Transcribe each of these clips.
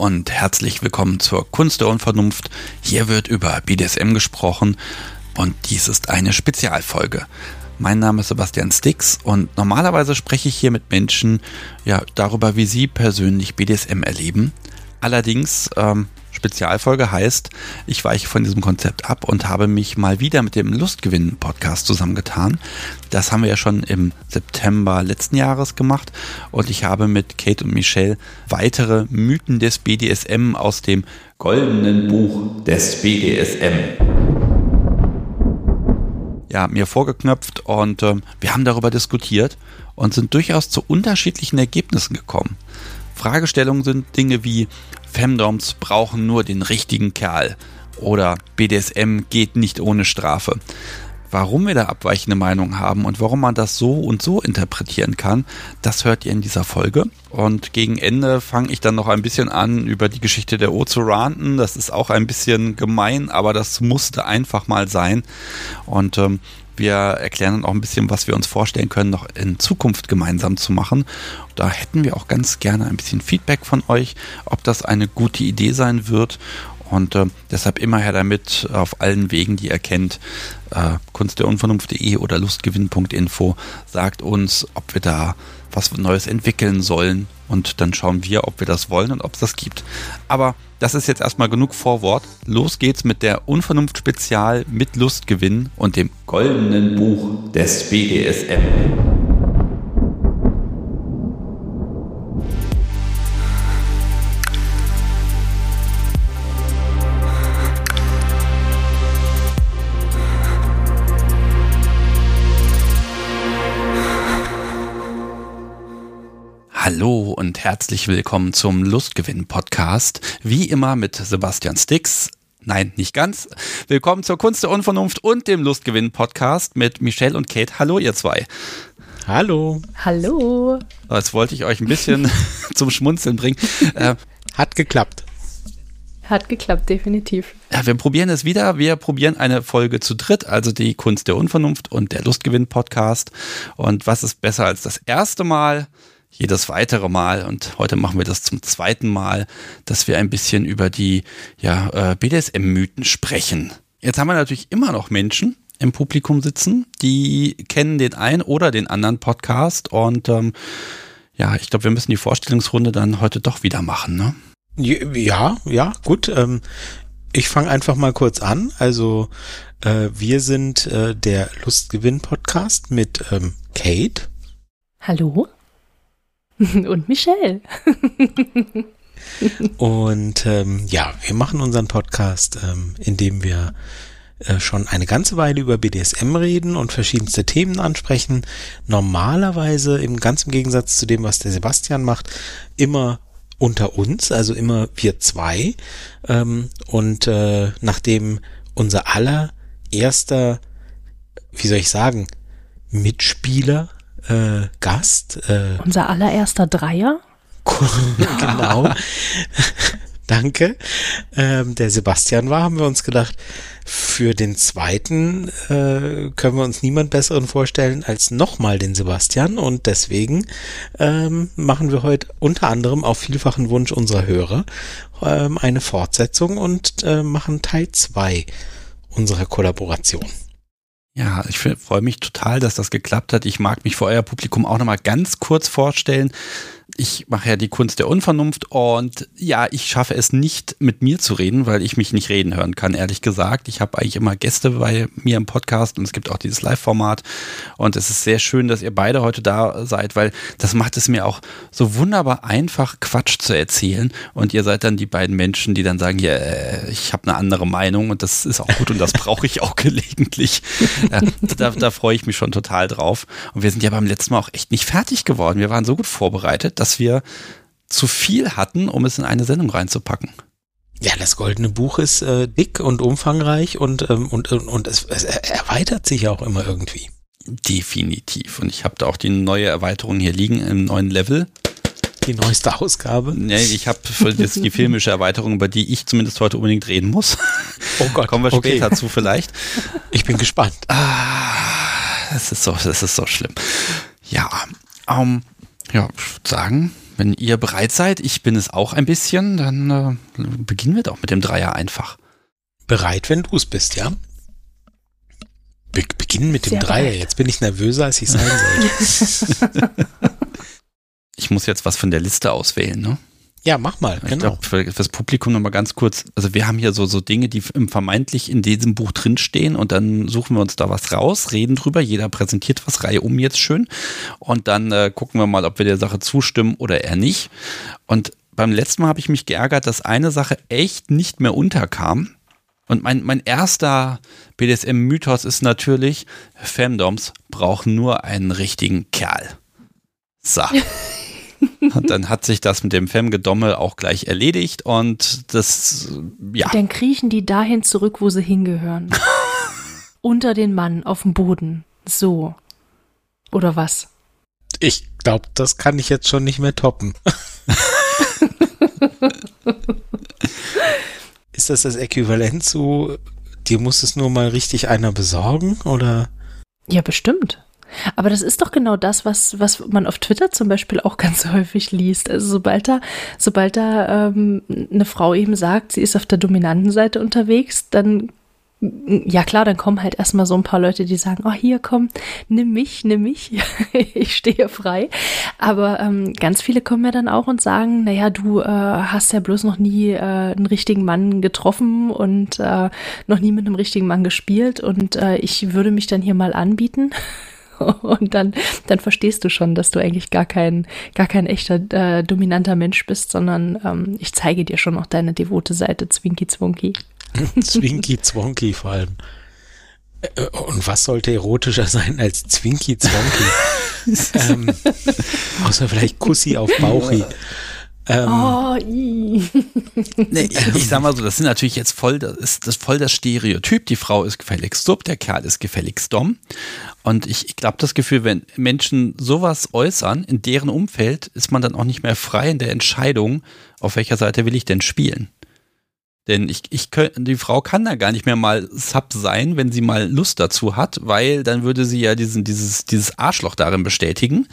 Und herzlich willkommen zur Kunst der Unvernunft. Hier wird über BDSM gesprochen und dies ist eine Spezialfolge. Mein Name ist Sebastian Stix und normalerweise spreche ich hier mit Menschen ja darüber, wie sie persönlich BDSM erleben. Allerdings ähm, Spezialfolge heißt, ich weiche von diesem Konzept ab und habe mich mal wieder mit dem Lustgewinn-Podcast zusammengetan. Das haben wir ja schon im September letzten Jahres gemacht und ich habe mit Kate und Michelle weitere Mythen des BDSM aus dem goldenen Buch des BDSM ja, mir vorgeknöpft und äh, wir haben darüber diskutiert und sind durchaus zu unterschiedlichen Ergebnissen gekommen. Fragestellungen sind Dinge wie Femdoms brauchen nur den richtigen Kerl oder BDSM geht nicht ohne Strafe. Warum wir da abweichende Meinungen haben und warum man das so und so interpretieren kann, das hört ihr in dieser Folge. Und gegen Ende fange ich dann noch ein bisschen an, über die Geschichte der O zu ranten. Das ist auch ein bisschen gemein, aber das musste einfach mal sein. Und ähm, wir erklären dann auch ein bisschen, was wir uns vorstellen können, noch in Zukunft gemeinsam zu machen. Da hätten wir auch ganz gerne ein bisschen Feedback von euch, ob das eine gute Idee sein wird. Und äh, deshalb immer her damit auf allen Wegen, die ihr kennt. Äh, kunstderunvernunft.de oder lustgewinn.info sagt uns, ob wir da was Neues entwickeln sollen. Und dann schauen wir, ob wir das wollen und ob es das gibt. Aber das ist jetzt erstmal genug Vorwort. Los geht's mit der Unvernunft Spezial mit Lustgewinn und dem goldenen Buch des BDSM. Hallo und herzlich willkommen zum Lustgewinn Podcast. Wie immer mit Sebastian Stix. Nein, nicht ganz. Willkommen zur Kunst der Unvernunft und dem Lustgewinn Podcast mit Michelle und Kate. Hallo, ihr zwei. Hallo. Hallo. Jetzt wollte ich euch ein bisschen zum Schmunzeln bringen. Äh, Hat geklappt. Hat geklappt, definitiv. Ja, wir probieren es wieder. Wir probieren eine Folge zu dritt, also die Kunst der Unvernunft und der Lustgewinn Podcast. Und was ist besser als das erste Mal? Jedes weitere Mal und heute machen wir das zum zweiten Mal, dass wir ein bisschen über die ja, äh, BDSM-Mythen sprechen. Jetzt haben wir natürlich immer noch Menschen im Publikum sitzen, die kennen den einen oder den anderen Podcast und ähm, ja, ich glaube, wir müssen die Vorstellungsrunde dann heute doch wieder machen, ne? Ja, ja, gut. Ähm, ich fange einfach mal kurz an. Also äh, wir sind äh, der Lustgewinn-Podcast mit ähm, Kate. Hallo. Und Michelle. Und ähm, ja, wir machen unseren Podcast, ähm, indem wir äh, schon eine ganze Weile über BDSM reden und verschiedenste Themen ansprechen. Normalerweise, im ganzen Gegensatz zu dem, was der Sebastian macht, immer unter uns, also immer wir zwei. Ähm, und äh, nachdem unser allererster, wie soll ich sagen, Mitspieler äh, Gast. Äh, Unser allererster Dreier. genau. Danke. Ähm, der Sebastian war, haben wir uns gedacht, für den zweiten äh, können wir uns niemand besseren vorstellen als nochmal den Sebastian und deswegen ähm, machen wir heute unter anderem auf vielfachen Wunsch unserer Hörer ähm, eine Fortsetzung und äh, machen Teil zwei unserer Kollaboration. Ja, ich freue mich total, dass das geklappt hat. Ich mag mich vor euer Publikum auch nochmal ganz kurz vorstellen ich mache ja die Kunst der Unvernunft und ja, ich schaffe es nicht mit mir zu reden, weil ich mich nicht reden hören kann, ehrlich gesagt. Ich habe eigentlich immer Gäste bei mir im Podcast und es gibt auch dieses Live-Format und es ist sehr schön, dass ihr beide heute da seid, weil das macht es mir auch so wunderbar einfach, Quatsch zu erzählen und ihr seid dann die beiden Menschen, die dann sagen, ja, äh, ich habe eine andere Meinung und das ist auch gut und das brauche ich auch gelegentlich. Äh, da, da freue ich mich schon total drauf und wir sind ja beim letzten Mal auch echt nicht fertig geworden. Wir waren so gut vorbereitet, dass dass wir zu viel hatten, um es in eine Sendung reinzupacken. Ja, das goldene Buch ist äh, dick und umfangreich und, ähm, und, und, und es, es erweitert sich auch immer irgendwie. Definitiv. Und ich habe da auch die neue Erweiterung hier liegen im neuen Level. Die neueste Ausgabe? Nee, ich habe jetzt die filmische Erweiterung, über die ich zumindest heute unbedingt reden muss. Oh Gott. Kommen wir okay. später zu vielleicht. Ich bin gespannt. Ah, das ist so, das ist so schlimm. Ja, ähm, ja, ich würde sagen, wenn ihr bereit seid, ich bin es auch ein bisschen, dann äh, beginnen wir doch mit dem Dreier einfach. Bereit, wenn du es bist, ja? Be beginnen mit dem Sehr Dreier. Bereit. Jetzt bin ich nervöser, als ich sein sollte. ich muss jetzt was von der Liste auswählen, ne? Ja, mach mal, ich genau. Glaub, für, das Publikum nochmal ganz kurz. Also wir haben hier so, so Dinge, die vermeintlich in diesem Buch drinstehen und dann suchen wir uns da was raus, reden drüber, jeder präsentiert was, Reihe um jetzt schön und dann äh, gucken wir mal, ob wir der Sache zustimmen oder eher nicht. Und beim letzten Mal habe ich mich geärgert, dass eine Sache echt nicht mehr unterkam. Und mein, mein erster BDSM-Mythos ist natürlich, Femdoms brauchen nur einen richtigen Kerl. So. Und dann hat sich das mit dem Femgedommel auch gleich erledigt und das, ja. Dann kriechen die dahin zurück, wo sie hingehören. Unter den Mann, auf dem Boden. So. Oder was? Ich glaube, das kann ich jetzt schon nicht mehr toppen. Ist das das Äquivalent zu, dir muss es nur mal richtig einer besorgen, oder? Ja, bestimmt. Aber das ist doch genau das, was, was man auf Twitter zum Beispiel auch ganz häufig liest. Also sobald da, sobald da ähm, eine Frau eben sagt, sie ist auf der dominanten Seite unterwegs, dann ja klar, dann kommen halt erstmal so ein paar Leute, die sagen, oh hier komm, nimm mich, nimm mich, ich stehe frei. Aber ähm, ganz viele kommen ja dann auch und sagen, naja, du äh, hast ja bloß noch nie äh, einen richtigen Mann getroffen und äh, noch nie mit einem richtigen Mann gespielt und äh, ich würde mich dann hier mal anbieten. Und dann, dann verstehst du schon, dass du eigentlich gar kein, gar kein echter äh, dominanter Mensch bist, sondern ähm, ich zeige dir schon noch deine devote Seite, Zwinky Zwonky. Zwinky Zwonky vor allem. Äh, und was sollte erotischer sein als Zwinky Zwonky? ähm, außer vielleicht Kussi auf Bauchi. Ähm, oh, nee, ich, ich sag mal so, das sind natürlich jetzt voll, das ist das voll das Stereotyp. Die Frau ist gefälligst sub, der Kerl ist gefälligst dom. Und ich, ich glaube, das Gefühl, wenn Menschen sowas äußern, in deren Umfeld ist man dann auch nicht mehr frei in der Entscheidung, auf welcher Seite will ich denn spielen. Denn ich, ich die Frau kann da gar nicht mehr mal Sub sein, wenn sie mal Lust dazu hat, weil dann würde sie ja diesen, dieses, dieses Arschloch darin bestätigen.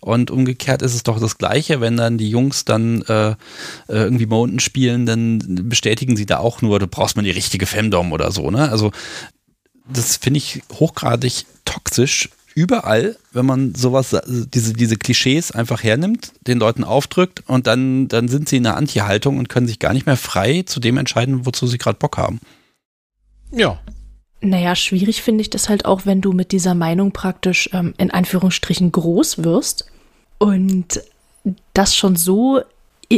Und umgekehrt ist es doch das Gleiche, wenn dann die Jungs dann äh, äh irgendwie mal unten spielen, dann bestätigen sie da auch nur, du brauchst mal die richtige Femdom oder so, ne? Also das finde ich hochgradig toxisch, überall, wenn man sowas, diese, diese Klischees einfach hernimmt, den Leuten aufdrückt und dann, dann sind sie in einer Anti-Haltung und können sich gar nicht mehr frei zu dem entscheiden, wozu sie gerade Bock haben. Ja. Naja, schwierig finde ich das halt auch, wenn du mit dieser Meinung praktisch ähm, in Anführungsstrichen groß wirst und das schon so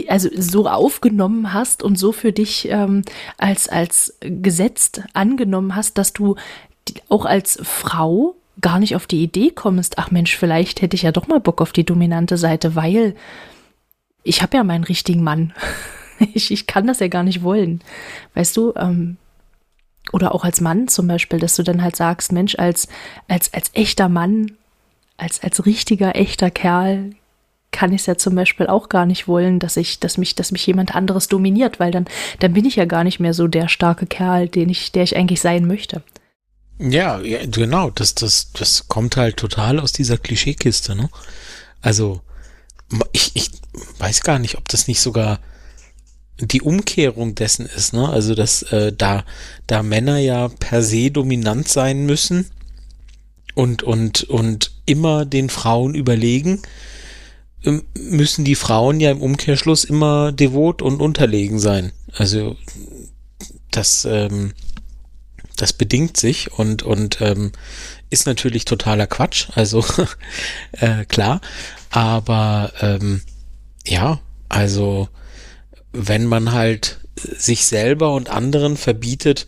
also so aufgenommen hast und so für dich ähm, als als gesetzt angenommen hast, dass du auch als Frau gar nicht auf die Idee kommst, ach Mensch, vielleicht hätte ich ja doch mal Bock auf die dominante Seite, weil ich habe ja meinen richtigen Mann. ich, ich kann das ja gar nicht wollen. Weißt du, ähm, oder auch als Mann zum Beispiel, dass du dann halt sagst, Mensch, als, als, als echter Mann, als, als richtiger, echter Kerl kann ich es ja zum Beispiel auch gar nicht wollen, dass ich, dass mich, dass mich jemand anderes dominiert, weil dann, dann bin ich ja gar nicht mehr so der starke Kerl, den ich, der ich eigentlich sein möchte. Ja, ja, genau, das, das, das kommt halt total aus dieser Klischeekiste, ne? Also, ich, ich weiß gar nicht, ob das nicht sogar die Umkehrung dessen ist, ne? Also, dass äh, da, da Männer ja per se dominant sein müssen und, und, und immer den Frauen überlegen, ähm, müssen die Frauen ja im Umkehrschluss immer devot und unterlegen sein. Also, das, ähm, das bedingt sich und, und ähm, ist natürlich totaler Quatsch, also äh, klar. Aber ähm, ja, also wenn man halt sich selber und anderen verbietet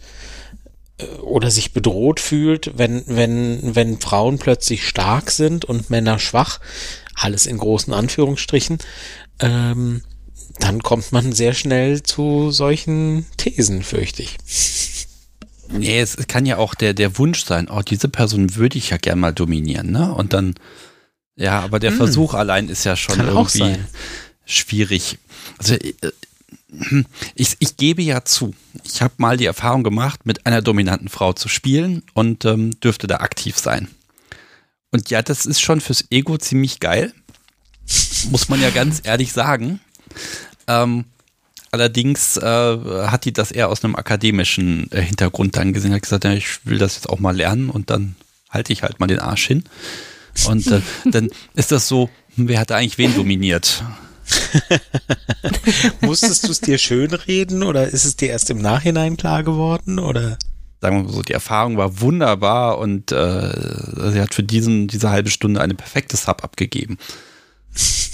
äh, oder sich bedroht fühlt, wenn, wenn, wenn Frauen plötzlich stark sind und Männer schwach, alles in großen Anführungsstrichen, ähm, dann kommt man sehr schnell zu solchen Thesen, fürchte ich. Nee, es kann ja auch der, der Wunsch sein, oh, diese Person würde ich ja gern mal dominieren, ne? Und dann, ja, aber der hm. Versuch allein ist ja schon kann irgendwie schwierig. Also, äh, ich, ich gebe ja zu, ich habe mal die Erfahrung gemacht, mit einer dominanten Frau zu spielen und ähm, dürfte da aktiv sein. Und ja, das ist schon fürs Ego ziemlich geil. muss man ja ganz ehrlich sagen. Ähm, allerdings äh, hat die das eher aus einem akademischen äh, Hintergrund dann gesehen, hat gesagt, ja, ich will das jetzt auch mal lernen und dann halte ich halt mal den Arsch hin. Und äh, dann ist das so, wer hat eigentlich wen dominiert? Musstest du es dir schönreden oder ist es dir erst im Nachhinein klar geworden oder? Sagen wir mal so, die Erfahrung war wunderbar und äh, sie hat für diesen, diese halbe Stunde eine perfekte Sub abgegeben.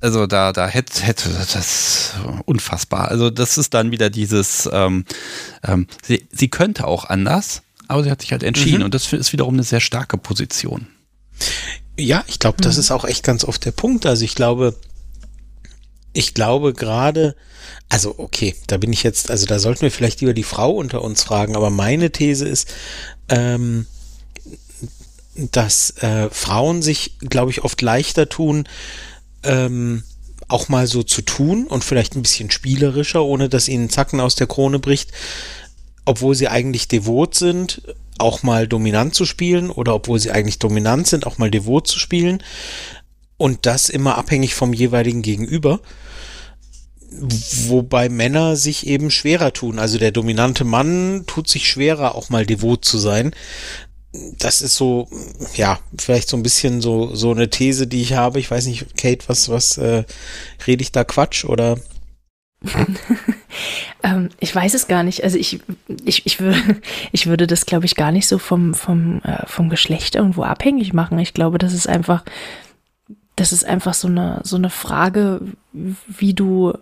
Also da, da hätte, hätte das unfassbar. Also das ist dann wieder dieses, ähm, ähm, sie, sie könnte auch anders, aber sie hat sich halt entschieden mhm. und das ist wiederum eine sehr starke Position. Ja, ich glaube, das mhm. ist auch echt ganz oft der Punkt. Also ich glaube, ich glaube gerade, also okay, da bin ich jetzt, also da sollten wir vielleicht lieber die Frau unter uns fragen, aber meine These ist, ähm, dass äh, Frauen sich, glaube ich, oft leichter tun, ähm, auch mal so zu tun und vielleicht ein bisschen spielerischer, ohne dass ihnen Zacken aus der Krone bricht, obwohl sie eigentlich devot sind, auch mal dominant zu spielen oder obwohl sie eigentlich dominant sind, auch mal devot zu spielen. Und das immer abhängig vom jeweiligen Gegenüber. Wobei Männer sich eben schwerer tun. Also der dominante Mann tut sich schwerer, auch mal devot zu sein. Das ist so, ja, vielleicht so ein bisschen so, so eine These, die ich habe. Ich weiß nicht, Kate, was, was, äh, rede ich da Quatsch oder? ähm, ich weiß es gar nicht. Also ich, ich, ich, würde, ich würde das, glaube ich, gar nicht so vom, vom, äh, vom Geschlecht irgendwo abhängig machen. Ich glaube, das ist einfach, das ist einfach so eine, so eine Frage, wie du,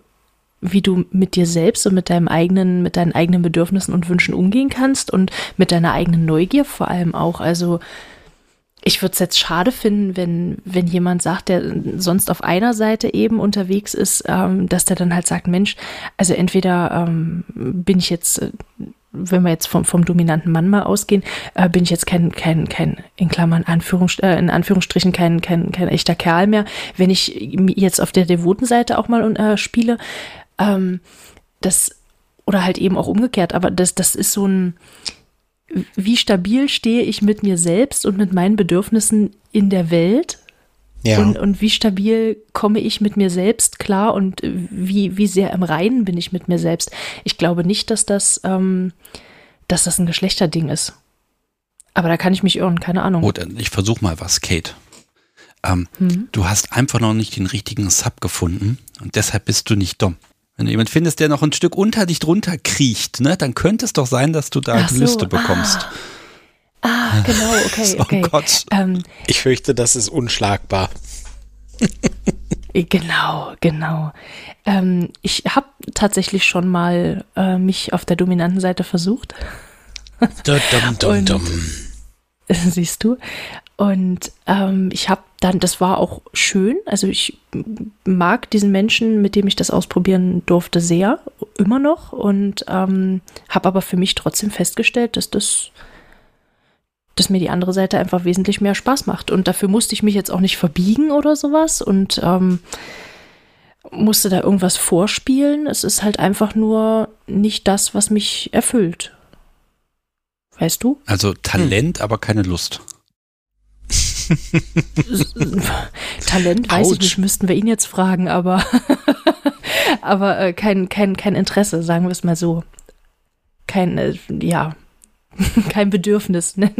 wie du mit dir selbst und mit deinem eigenen, mit deinen eigenen Bedürfnissen und Wünschen umgehen kannst und mit deiner eigenen Neugier vor allem auch. Also ich würde es jetzt schade finden, wenn, wenn jemand sagt, der sonst auf einer Seite eben unterwegs ist, ähm, dass der dann halt sagt, Mensch, also entweder ähm, bin ich jetzt, äh, wenn wir jetzt vom, vom dominanten Mann mal ausgehen, äh, bin ich jetzt kein, kein, kein, in Klammern, Anführungs, äh, in Anführungsstrichen kein, kein, kein echter Kerl mehr. Wenn ich jetzt auf der devoten Seite auch mal äh, spiele, ähm, das, oder halt eben auch umgekehrt, aber das, das ist so ein, wie stabil stehe ich mit mir selbst und mit meinen Bedürfnissen in der Welt? Ja. Und, und wie stabil komme ich mit mir selbst klar und wie, wie sehr im Reinen bin ich mit mir selbst? Ich glaube nicht, dass das, ähm, dass das ein Geschlechterding ist. Aber da kann ich mich irren, keine Ahnung. Gut, ich versuche mal was, Kate. Ähm, hm. Du hast einfach noch nicht den richtigen Sub gefunden und deshalb bist du nicht dumm. Wenn du jemanden findest, der noch ein Stück unter dich drunter kriecht, ne, dann könnte es doch sein, dass du da so, Lüste bekommst. Ah, ah genau, okay, oh okay. Gott. Ähm, ich fürchte, das ist unschlagbar. genau, genau. Ähm, ich habe tatsächlich schon mal äh, mich auf der dominanten Seite versucht. Da, dum, dum, dum. Siehst du? Und ähm, ich habe dann, das war auch schön. Also ich mag diesen Menschen, mit dem ich das ausprobieren durfte, sehr, immer noch. Und ähm, habe aber für mich trotzdem festgestellt, dass das, dass mir die andere Seite einfach wesentlich mehr Spaß macht. Und dafür musste ich mich jetzt auch nicht verbiegen oder sowas und ähm, musste da irgendwas vorspielen. Es ist halt einfach nur nicht das, was mich erfüllt. Weißt du? Also Talent, hm. aber keine Lust. Talent, weiß Ouch. ich nicht, müssten wir ihn jetzt fragen, aber, aber äh, kein, kein, kein Interesse, sagen wir es mal so. Kein, äh, ja, kein Bedürfnis. Ne?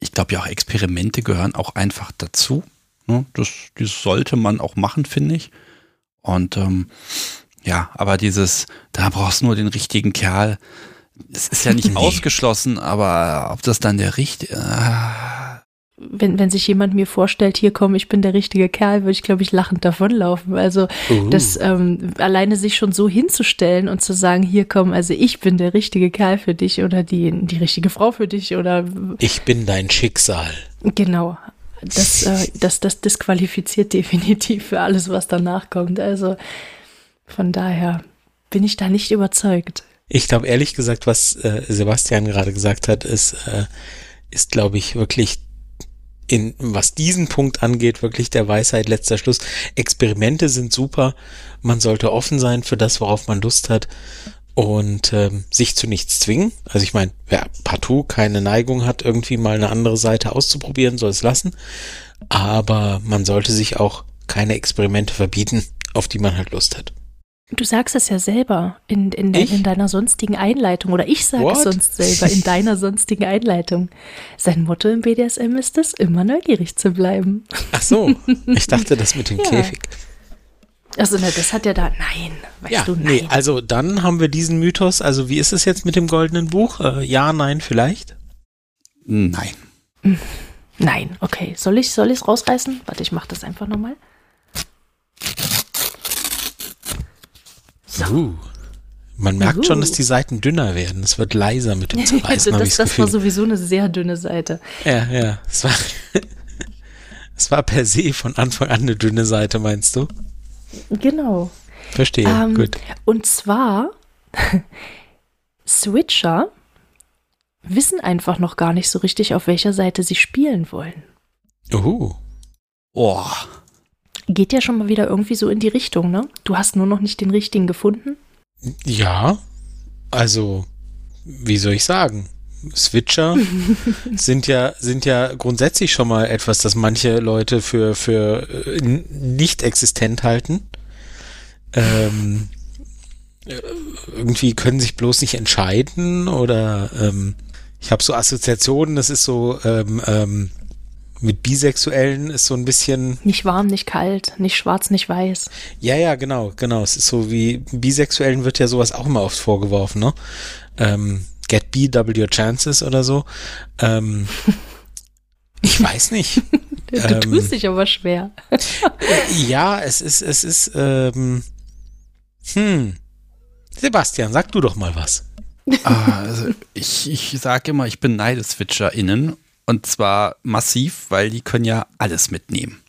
Ich glaube ja auch Experimente gehören auch einfach dazu. Ne? Das, das sollte man auch machen, finde ich. Und ähm, ja, aber dieses, da brauchst du nur den richtigen Kerl. Es ist ja nicht nee. ausgeschlossen, aber ob das dann der richtige. Äh, wenn, wenn sich jemand mir vorstellt, hier komm, ich bin der richtige Kerl, würde ich, glaube ich, lachend davonlaufen. Also uh. das ähm, alleine sich schon so hinzustellen und zu sagen, hier komm, also ich bin der richtige Kerl für dich oder die, die richtige Frau für dich oder Ich bin dein Schicksal. Genau. Das, äh, das, das disqualifiziert definitiv für alles, was danach kommt. Also von daher bin ich da nicht überzeugt. Ich glaube ehrlich gesagt, was äh, Sebastian gerade gesagt hat, ist, äh, ist glaube ich wirklich in, was diesen Punkt angeht, wirklich der Weisheit letzter Schluss. Experimente sind super. Man sollte offen sein für das, worauf man Lust hat und ähm, sich zu nichts zwingen. Also ich meine, wer partout keine Neigung hat, irgendwie mal eine andere Seite auszuprobieren, soll es lassen. Aber man sollte sich auch keine Experimente verbieten, auf die man halt Lust hat. Du sagst es ja selber in, in, de, in deiner sonstigen Einleitung oder ich sage es sonst selber in deiner sonstigen Einleitung. Sein Motto im BDSM ist es, immer neugierig zu bleiben. Ach so, ich dachte das mit dem ja. Käfig. Also ne, das hat ja da, nein, weißt ja, du, nein. Nee, also dann haben wir diesen Mythos, also wie ist es jetzt mit dem goldenen Buch? Äh, ja, nein, vielleicht? Nein. Nein, okay. Soll ich soll es rausreißen? Warte, ich mache das einfach nochmal. Uh, man merkt uh. schon, dass die Seiten dünner werden. Es wird leiser mit dem Zerreißen. das, das war sowieso eine sehr dünne Seite. Ja, ja. Es war, es war per se von Anfang an eine dünne Seite, meinst du? Genau. Verstehe. Ähm, Gut. Und zwar Switcher wissen einfach noch gar nicht so richtig, auf welcher Seite sie spielen wollen. Uhu. Oh. Geht ja schon mal wieder irgendwie so in die Richtung, ne? Du hast nur noch nicht den richtigen gefunden? Ja, also, wie soll ich sagen? Switcher sind ja, sind ja grundsätzlich schon mal etwas, das manche Leute für, für äh, nicht existent halten. Ähm, äh, irgendwie können sich bloß nicht entscheiden oder ähm, ich habe so Assoziationen, das ist so ähm, ähm, mit Bisexuellen ist so ein bisschen. Nicht warm, nicht kalt, nicht schwarz, nicht weiß. Ja, ja, genau, genau. Es ist so wie Bisexuellen wird ja sowas auch immer oft vorgeworfen, ne? Ähm, get B, double your chances oder so. Ähm, ich weiß nicht. du ähm, tust dich aber schwer. ja, es ist, es ist, ähm, hm. Sebastian, sag du doch mal was. Ah, also ich, ich sage immer, ich bin NeideswitcherInnen und zwar massiv, weil die können ja alles mitnehmen.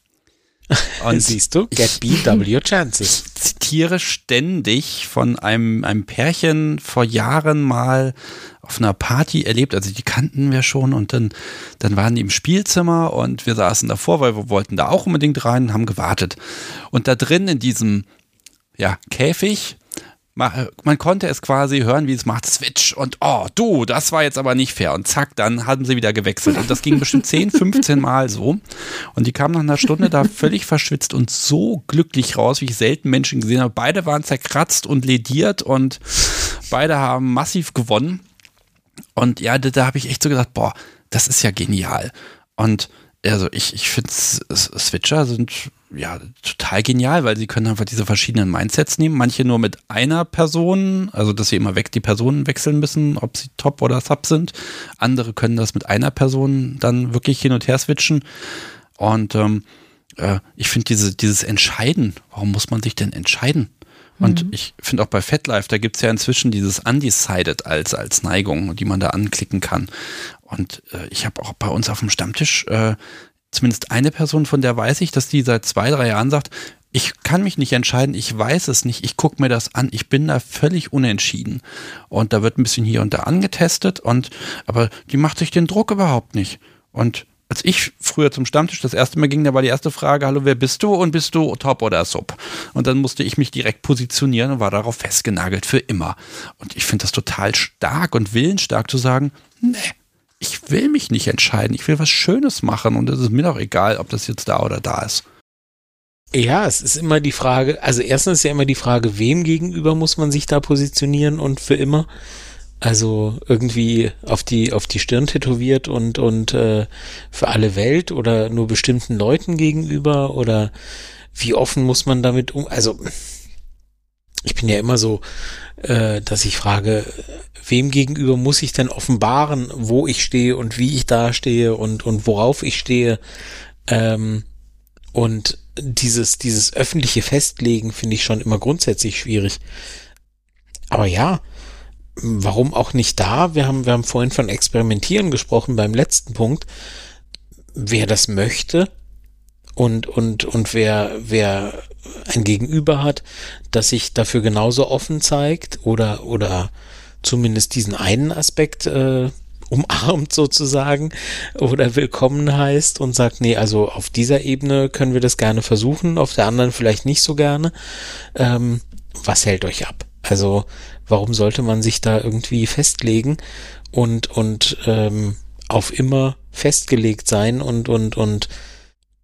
Und siehst du, get BW chances. Ich zitiere ständig von einem, einem Pärchen vor Jahren mal auf einer Party erlebt. Also die kannten wir schon und dann, dann waren die im Spielzimmer und wir saßen davor, weil wir wollten da auch unbedingt rein und haben gewartet. Und da drin in diesem ja, Käfig man konnte es quasi hören, wie es macht, Switch und oh, du, das war jetzt aber nicht fair. Und zack, dann haben sie wieder gewechselt. Und das ging bestimmt 10, 15 Mal so. Und die kamen nach einer Stunde da völlig verschwitzt und so glücklich raus, wie ich selten Menschen gesehen habe. Beide waren zerkratzt und lediert und beide haben massiv gewonnen. Und ja, da, da habe ich echt so gedacht, boah, das ist ja genial. Und also ich, ich finde Switcher sind ja total genial, weil sie können einfach diese verschiedenen Mindsets nehmen. Manche nur mit einer Person, also dass sie immer weg die Personen wechseln müssen, ob sie Top oder Sub sind. Andere können das mit einer Person dann wirklich hin und her switchen. Und ähm, äh, ich finde diese, dieses Entscheiden, warum muss man sich denn entscheiden? Und mhm. ich finde auch bei FatLife, da gibt es ja inzwischen dieses Undecided als, als Neigung, die man da anklicken kann. Und äh, ich habe auch bei uns auf dem Stammtisch äh, zumindest eine Person, von der weiß ich, dass die seit zwei, drei Jahren sagt, ich kann mich nicht entscheiden, ich weiß es nicht, ich gucke mir das an, ich bin da völlig unentschieden. Und da wird ein bisschen hier und da angetestet und aber die macht sich den Druck überhaupt nicht. Und als ich früher zum Stammtisch das erste Mal ging, da war die erste Frage, hallo, wer bist du und bist du Top oder Sub? Und dann musste ich mich direkt positionieren und war darauf festgenagelt für immer. Und ich finde das total stark und willensstark zu sagen, nee, ich will mich nicht entscheiden, ich will was Schönes machen und es ist mir doch egal, ob das jetzt da oder da ist. Ja, es ist immer die Frage, also erstens ist ja immer die Frage, wem gegenüber muss man sich da positionieren und für immer. Also irgendwie auf die auf die Stirn tätowiert und und äh, für alle Welt oder nur bestimmten Leuten gegenüber oder wie offen muss man damit um? Also ich bin ja immer so, äh, dass ich frage, wem gegenüber muss ich denn offenbaren, wo ich stehe und wie ich da stehe und, und worauf ich stehe. Ähm, und dieses, dieses öffentliche Festlegen finde ich schon immer grundsätzlich schwierig. Aber ja, warum auch nicht da? Wir haben, wir haben vorhin von Experimentieren gesprochen beim letzten Punkt. Wer das möchte und, und, und wer, wer ein Gegenüber hat, das sich dafür genauso offen zeigt oder, oder zumindest diesen einen Aspekt äh, umarmt sozusagen oder willkommen heißt und sagt, nee, also auf dieser Ebene können wir das gerne versuchen, auf der anderen vielleicht nicht so gerne. Ähm, was hält euch ab? Also warum sollte man sich da irgendwie festlegen und und ähm, auf immer festgelegt sein und und und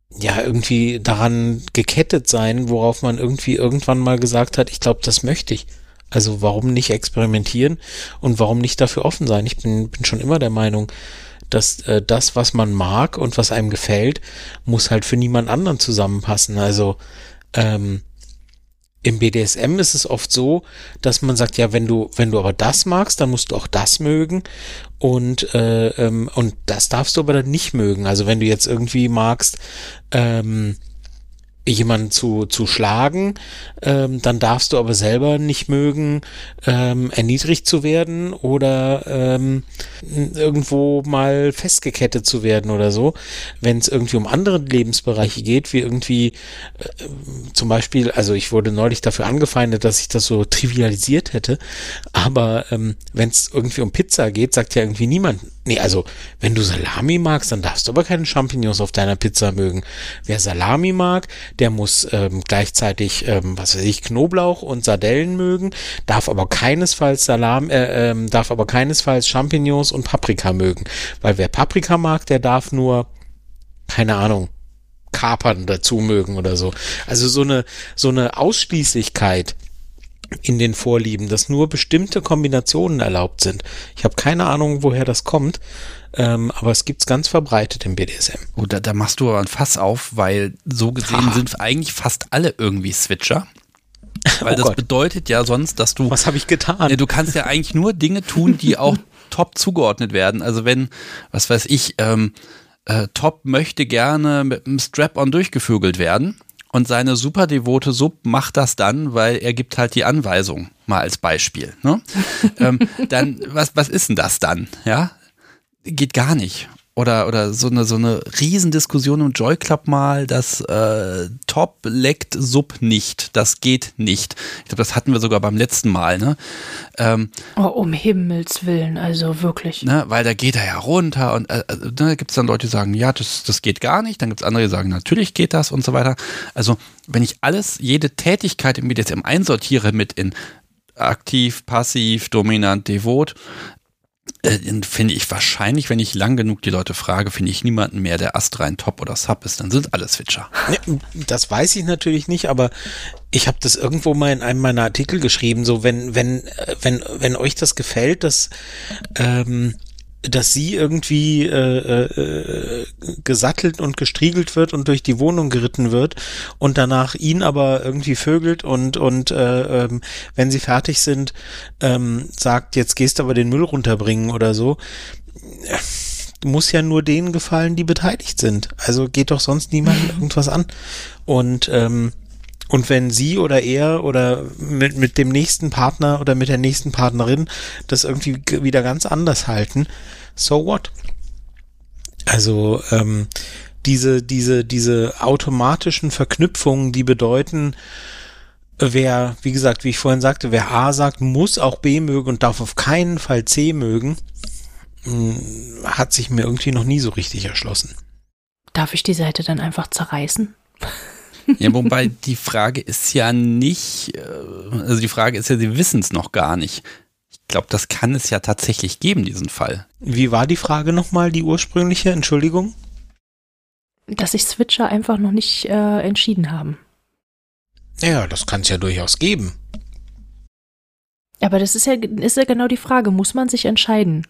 ja irgendwie daran gekettet sein, worauf man irgendwie irgendwann mal gesagt hat, ich glaube, das möchte ich. Also warum nicht experimentieren und warum nicht dafür offen sein? Ich bin, bin schon immer der Meinung, dass äh, das, was man mag und was einem gefällt, muss halt für niemand anderen zusammenpassen. Also ähm, im BDSM ist es oft so, dass man sagt, ja, wenn du, wenn du aber das magst, dann musst du auch das mögen und äh, ähm, und das darfst du aber dann nicht mögen. Also wenn du jetzt irgendwie magst, ähm, jemanden zu, zu schlagen, ähm, dann darfst du aber selber nicht mögen, ähm, erniedrigt zu werden oder ähm, irgendwo mal festgekettet zu werden oder so. Wenn es irgendwie um andere Lebensbereiche geht, wie irgendwie äh, zum Beispiel, also ich wurde neulich dafür angefeindet, dass ich das so trivialisiert hätte, aber ähm, wenn es irgendwie um Pizza geht, sagt ja irgendwie niemand, nee, also wenn du Salami magst, dann darfst du aber keine Champignons auf deiner Pizza mögen. Wer Salami mag, der muss ähm, gleichzeitig, ähm, was weiß ich, Knoblauch und Sardellen mögen, darf aber keinesfalls Salam, äh, ähm, darf aber keinesfalls Champignons und Paprika mögen. Weil wer Paprika mag, der darf nur, keine Ahnung, Kapern dazu mögen oder so. Also so eine, so eine Ausschließlichkeit in den Vorlieben, dass nur bestimmte Kombinationen erlaubt sind. Ich habe keine Ahnung, woher das kommt, ähm, aber es gibt's ganz verbreitet im BDSM. Oh, da, da machst du aber ein Fass auf, weil so gesehen ah. sind eigentlich fast alle irgendwie Switcher. Weil oh das Gott. bedeutet ja sonst, dass du. Was habe ich getan? Ja, du kannst ja eigentlich nur Dinge tun, die auch top zugeordnet werden. Also wenn, was weiß ich, ähm, äh, Top möchte gerne mit einem Strap-on durchgevögelt werden und seine super devote Sub macht das dann, weil er gibt halt die Anweisung, mal als Beispiel. Ne? ähm, dann, was, was ist denn das dann? Ja, geht gar nicht oder, oder so eine, so eine Riesendiskussion im Joy Club mal, dass äh, Top leckt Sub nicht. Das geht nicht. Ich glaube, das hatten wir sogar beim letzten Mal, ne? Ähm, oh, um Himmels Willen, also wirklich. Ne, weil da geht er ja runter und äh, äh da gibt es dann Leute, die sagen, ja, das, das geht gar nicht. Dann gibt es andere, die sagen, natürlich geht das und so weiter. Also, wenn ich alles, jede Tätigkeit im BDSM einsortiere mit in aktiv, passiv, dominant, devot, finde ich wahrscheinlich, wenn ich lang genug die Leute frage, finde ich niemanden mehr, der astrein Top oder Sub ist. Dann sind alle Switcher. Das weiß ich natürlich nicht, aber ich habe das irgendwo mal in einem meiner Artikel geschrieben. So, wenn, wenn, äh, wenn, wenn euch das gefällt, dass ähm, dass sie irgendwie äh, äh, gesattelt und gestriegelt wird und durch die Wohnung geritten wird und danach ihn aber irgendwie vögelt und und äh, ähm, wenn sie fertig sind ähm, sagt jetzt gehst du aber den Müll runterbringen oder so muss ja nur denen gefallen die beteiligt sind. Also geht doch sonst niemand irgendwas an. Und ähm, und wenn sie oder er oder mit, mit dem nächsten Partner oder mit der nächsten Partnerin das irgendwie wieder ganz anders halten, so what? Also ähm, diese, diese, diese automatischen Verknüpfungen, die bedeuten, wer, wie gesagt, wie ich vorhin sagte, wer A sagt, muss auch B mögen und darf auf keinen Fall C mögen, hm, hat sich mir irgendwie noch nie so richtig erschlossen. Darf ich die Seite dann einfach zerreißen? Ja, wobei die Frage ist ja nicht, äh, also die Frage ist ja, sie wissen es noch gar nicht. Ich glaube, das kann es ja tatsächlich geben, diesen Fall. Wie war die Frage nochmal, die ursprüngliche? Entschuldigung? Dass sich Switcher einfach noch nicht äh, entschieden haben. Ja, das kann es ja durchaus geben. Aber das ist ja, ist ja genau die Frage, muss man sich entscheiden?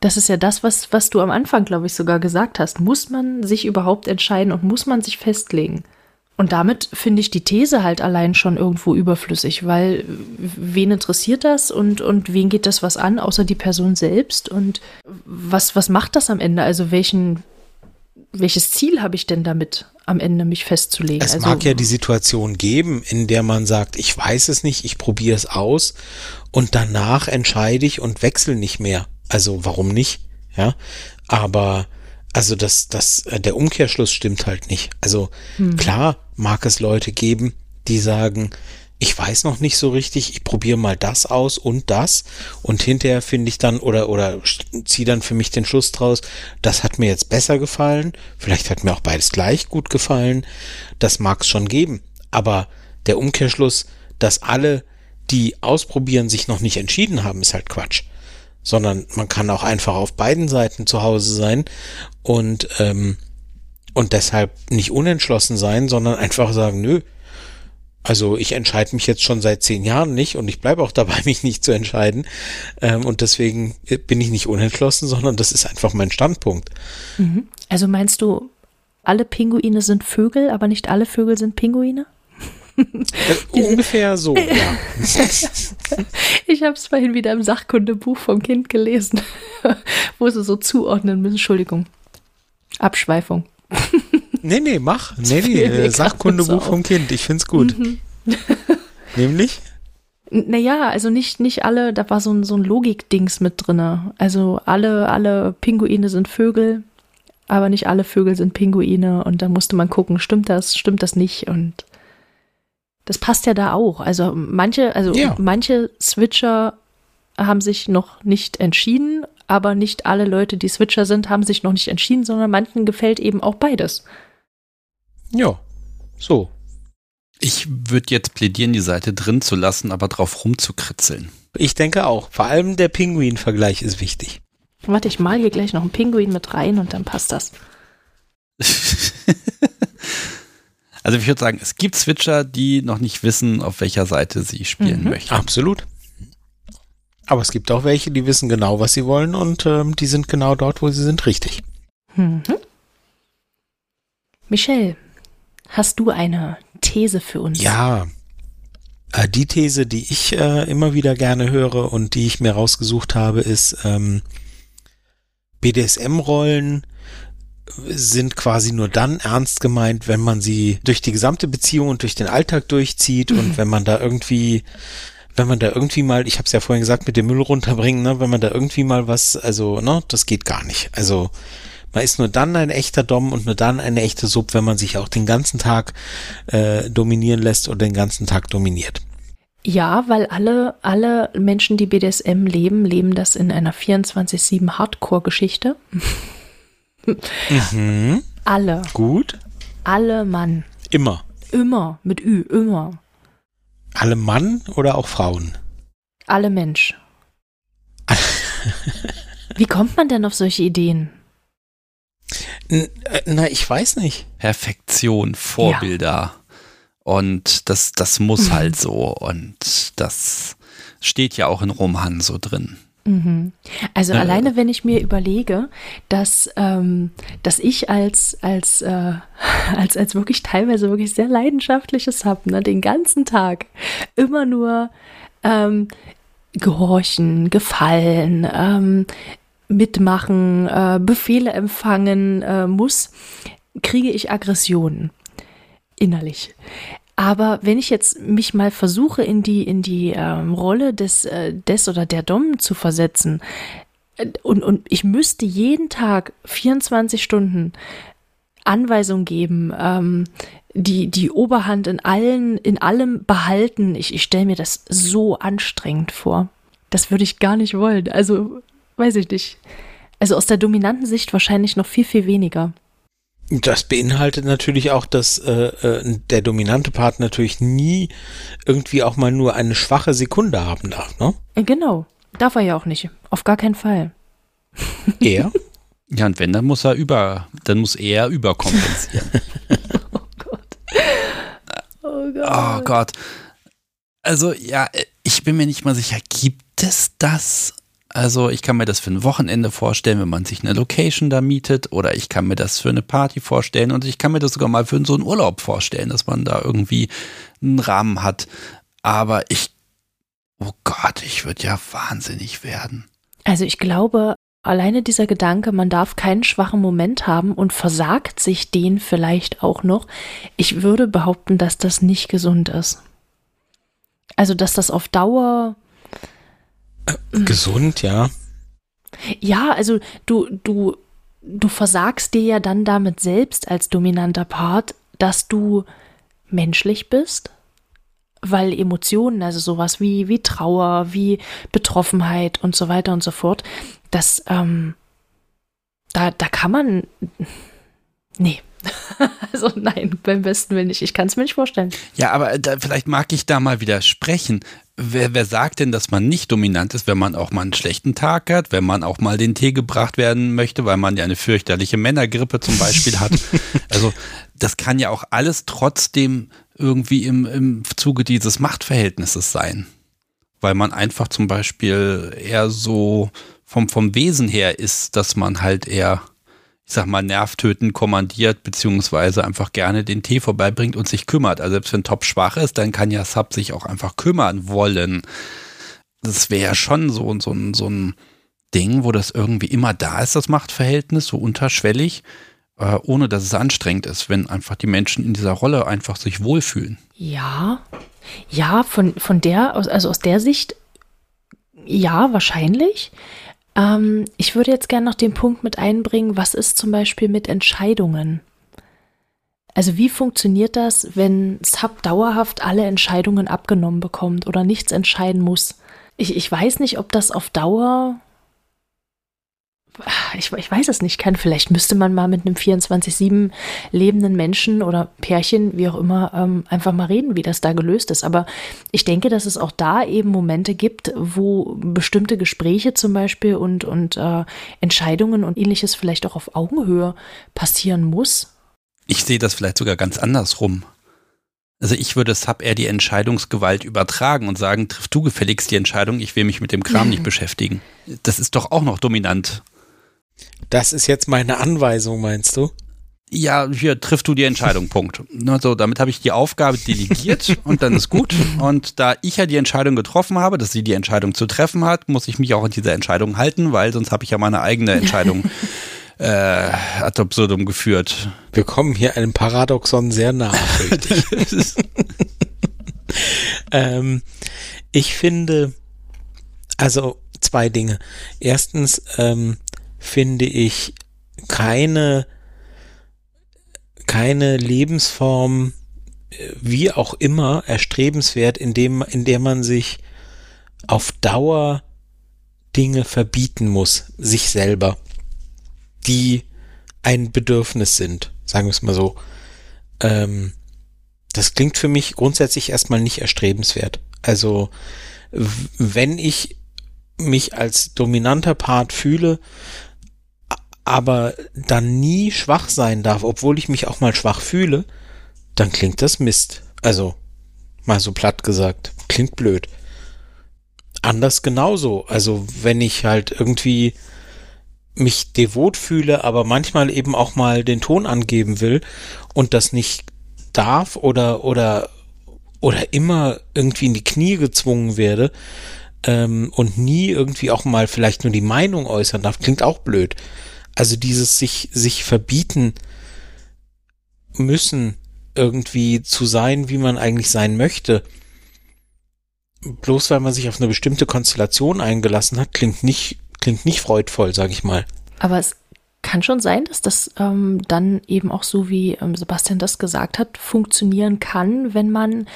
Das ist ja das, was, was du am Anfang, glaube ich, sogar gesagt hast. Muss man sich überhaupt entscheiden und muss man sich festlegen? Und damit finde ich die These halt allein schon irgendwo überflüssig, weil wen interessiert das und, und wen geht das was an, außer die Person selbst? Und was, was macht das am Ende? Also welchen, welches Ziel habe ich denn damit, am Ende mich festzulegen? Es also, mag ja die Situation geben, in der man sagt, ich weiß es nicht, ich probiere es aus und danach entscheide ich und wechsle nicht mehr. Also warum nicht? Ja, aber also das, das, äh, der Umkehrschluss stimmt halt nicht. Also hm. klar mag es Leute geben, die sagen, ich weiß noch nicht so richtig, ich probiere mal das aus und das. Und hinterher finde ich dann oder oder ziehe dann für mich den Schluss draus, das hat mir jetzt besser gefallen, vielleicht hat mir auch beides gleich gut gefallen, das mag es schon geben, aber der Umkehrschluss, dass alle, die ausprobieren, sich noch nicht entschieden haben, ist halt Quatsch sondern man kann auch einfach auf beiden Seiten zu Hause sein und ähm, und deshalb nicht unentschlossen sein, sondern einfach sagen, nö, also ich entscheide mich jetzt schon seit zehn Jahren nicht und ich bleibe auch dabei, mich nicht zu entscheiden. Ähm, und deswegen bin ich nicht unentschlossen, sondern das ist einfach mein Standpunkt. Mhm. Also meinst du, alle Pinguine sind Vögel, aber nicht alle Vögel sind Pinguine? Äh, ungefähr so, ja. ich habe es vorhin wieder im Sachkundebuch vom Kind gelesen, wo sie so zuordnen müssen. Entschuldigung. Abschweifung. nee, nee, mach. Nee, nee, äh, Sachkundebuch vom Kind. Ich find's gut. Mhm. Nämlich? Naja, also nicht, nicht alle, da war so ein, so ein Logik-Dings mit drin. Also alle, alle Pinguine sind Vögel, aber nicht alle Vögel sind Pinguine. Und da musste man gucken, stimmt das, stimmt das nicht? Und das passt ja da auch. Also manche, also ja. manche Switcher haben sich noch nicht entschieden, aber nicht alle Leute, die Switcher sind, haben sich noch nicht entschieden, sondern manchen gefällt eben auch beides. Ja, so. Ich würde jetzt plädieren, die Seite drin zu lassen, aber drauf rumzukritzeln. Ich denke auch. Vor allem der Pinguin-Vergleich ist wichtig. Warte, ich mal hier gleich noch einen Pinguin mit rein und dann passt das. also ich würde sagen, es gibt Switcher, die noch nicht wissen, auf welcher Seite sie spielen mhm. möchten. Absolut. Aber es gibt auch welche, die wissen genau, was sie wollen und ähm, die sind genau dort, wo sie sind, richtig. Mhm. Michelle, hast du eine These für uns? Ja. Äh, die These, die ich äh, immer wieder gerne höre und die ich mir rausgesucht habe, ist, ähm, BDSM-Rollen sind quasi nur dann ernst gemeint, wenn man sie durch die gesamte Beziehung und durch den Alltag durchzieht mhm. und wenn man da irgendwie wenn man da irgendwie mal, ich habe es ja vorhin gesagt, mit dem Müll runterbringen, ne, wenn man da irgendwie mal was, also, ne, das geht gar nicht. Also man ist nur dann ein echter Dom und nur dann eine echte Sub, wenn man sich auch den ganzen Tag äh, dominieren lässt oder den ganzen Tag dominiert. Ja, weil alle, alle Menschen, die BDSM leben, leben das in einer 24-7 Hardcore-Geschichte. mhm. Alle. Gut. Alle Mann. Immer. Immer. Mit Ü. Immer. Alle Mann oder auch Frauen? Alle Mensch. Wie kommt man denn auf solche Ideen? Äh, na, ich weiß nicht. Perfektion, Vorbilder. Ja. Und das, das muss mhm. halt so. Und das steht ja auch in Roman so drin. Mhm. Also äh, alleine, wenn ich mir überlege, dass, ähm, dass ich als, als, äh, als, als wirklich teilweise wirklich sehr leidenschaftliches habe, ne, den ganzen Tag immer nur ähm, gehorchen, gefallen, ähm, mitmachen, äh, Befehle empfangen äh, muss, kriege ich Aggressionen innerlich. Aber wenn ich jetzt mich mal versuche, in die, in die ähm, Rolle des, äh, des oder der Dom zu versetzen, äh, und, und ich müsste jeden Tag 24 Stunden Anweisung geben, ähm, die, die Oberhand in allen, in allem behalten. Ich, ich stelle mir das so anstrengend vor. Das würde ich gar nicht wollen. Also, weiß ich nicht. Also aus der dominanten Sicht wahrscheinlich noch viel, viel weniger. Das beinhaltet natürlich auch, dass äh, äh, der dominante Part natürlich nie irgendwie auch mal nur eine schwache Sekunde haben darf, ne? Äh, genau. Darf er ja auch nicht. Auf gar keinen Fall. Er? ja, und wenn, dann muss er über, dann muss er überkompensieren. oh Gott. Oh Gott. Oh Gott. Also, ja, ich bin mir nicht mal sicher, gibt es das also ich kann mir das für ein Wochenende vorstellen, wenn man sich eine Location da mietet oder ich kann mir das für eine Party vorstellen und ich kann mir das sogar mal für so einen Urlaub vorstellen, dass man da irgendwie einen Rahmen hat. Aber ich, oh Gott, ich würde ja wahnsinnig werden. Also ich glaube, alleine dieser Gedanke, man darf keinen schwachen Moment haben und versagt sich den vielleicht auch noch. Ich würde behaupten, dass das nicht gesund ist. Also dass das auf Dauer gesund, ja. Ja, also du, du, du versagst dir ja dann damit selbst als dominanter Part, dass du menschlich bist, weil Emotionen, also sowas wie, wie Trauer, wie Betroffenheit und so weiter und so fort, das, ähm, da, da kann man, nee, Also nein, beim besten Willen nicht. Ich kann es mir nicht vorstellen. Ja, aber da, vielleicht mag ich da mal widersprechen. Wer, wer sagt denn, dass man nicht dominant ist, wenn man auch mal einen schlechten Tag hat, wenn man auch mal den Tee gebracht werden möchte, weil man ja eine fürchterliche Männergrippe zum Beispiel hat? Also das kann ja auch alles trotzdem irgendwie im, im Zuge dieses Machtverhältnisses sein. Weil man einfach zum Beispiel eher so vom, vom Wesen her ist, dass man halt eher ich sag mal, nervtötend kommandiert, beziehungsweise einfach gerne den Tee vorbeibringt und sich kümmert. Also selbst wenn Top schwach ist, dann kann ja Sub sich auch einfach kümmern wollen. Das wäre schon so, so, so ein Ding, wo das irgendwie immer da ist, das Machtverhältnis, so unterschwellig, äh, ohne dass es anstrengend ist, wenn einfach die Menschen in dieser Rolle einfach sich wohlfühlen. Ja, ja, von, von der, also aus der Sicht, ja, wahrscheinlich. Ähm, ich würde jetzt gerne noch den Punkt mit einbringen, was ist zum Beispiel mit Entscheidungen? Also wie funktioniert das, wenn Sub dauerhaft alle Entscheidungen abgenommen bekommt oder nichts entscheiden muss? Ich, ich weiß nicht, ob das auf Dauer ich, ich weiß es nicht, kann. Vielleicht müsste man mal mit einem 24-7 lebenden Menschen oder Pärchen, wie auch immer, ähm, einfach mal reden, wie das da gelöst ist. Aber ich denke, dass es auch da eben Momente gibt, wo bestimmte Gespräche zum Beispiel und, und äh, Entscheidungen und ähnliches vielleicht auch auf Augenhöhe passieren muss. Ich sehe das vielleicht sogar ganz andersrum. Also ich würde Sub eher die Entscheidungsgewalt übertragen und sagen, triff du gefälligst die Entscheidung, ich will mich mit dem Kram nicht beschäftigen. Das ist doch auch noch dominant. Das ist jetzt meine Anweisung, meinst du? Ja, hier triff du die Entscheidung, Punkt. So, damit habe ich die Aufgabe delegiert und dann ist gut. Und da ich ja die Entscheidung getroffen habe, dass sie die Entscheidung zu treffen hat, muss ich mich auch an diese Entscheidung halten, weil sonst habe ich ja meine eigene Entscheidung äh, ad absurdum geführt. Wir kommen hier einem Paradoxon sehr nahe, ich. ähm, ich finde, also zwei Dinge. Erstens, ähm, finde ich keine, keine Lebensform, wie auch immer, erstrebenswert, indem, in der man sich auf Dauer Dinge verbieten muss, sich selber, die ein Bedürfnis sind, sagen wir es mal so. Ähm, das klingt für mich grundsätzlich erstmal nicht erstrebenswert. Also, wenn ich mich als dominanter Part fühle, aber dann nie schwach sein darf, obwohl ich mich auch mal schwach fühle, dann klingt das Mist. Also, mal so platt gesagt, klingt blöd. Anders genauso. Also, wenn ich halt irgendwie mich devot fühle, aber manchmal eben auch mal den Ton angeben will und das nicht darf oder oder oder immer irgendwie in die Knie gezwungen werde ähm, und nie irgendwie auch mal vielleicht nur die Meinung äußern darf, klingt auch blöd. Also dieses sich, sich verbieten müssen, irgendwie zu sein, wie man eigentlich sein möchte, bloß weil man sich auf eine bestimmte Konstellation eingelassen hat, klingt nicht, klingt nicht freudvoll, sag ich mal. Aber es kann schon sein, dass das ähm, dann eben auch so, wie ähm, Sebastian das gesagt hat, funktionieren kann, wenn man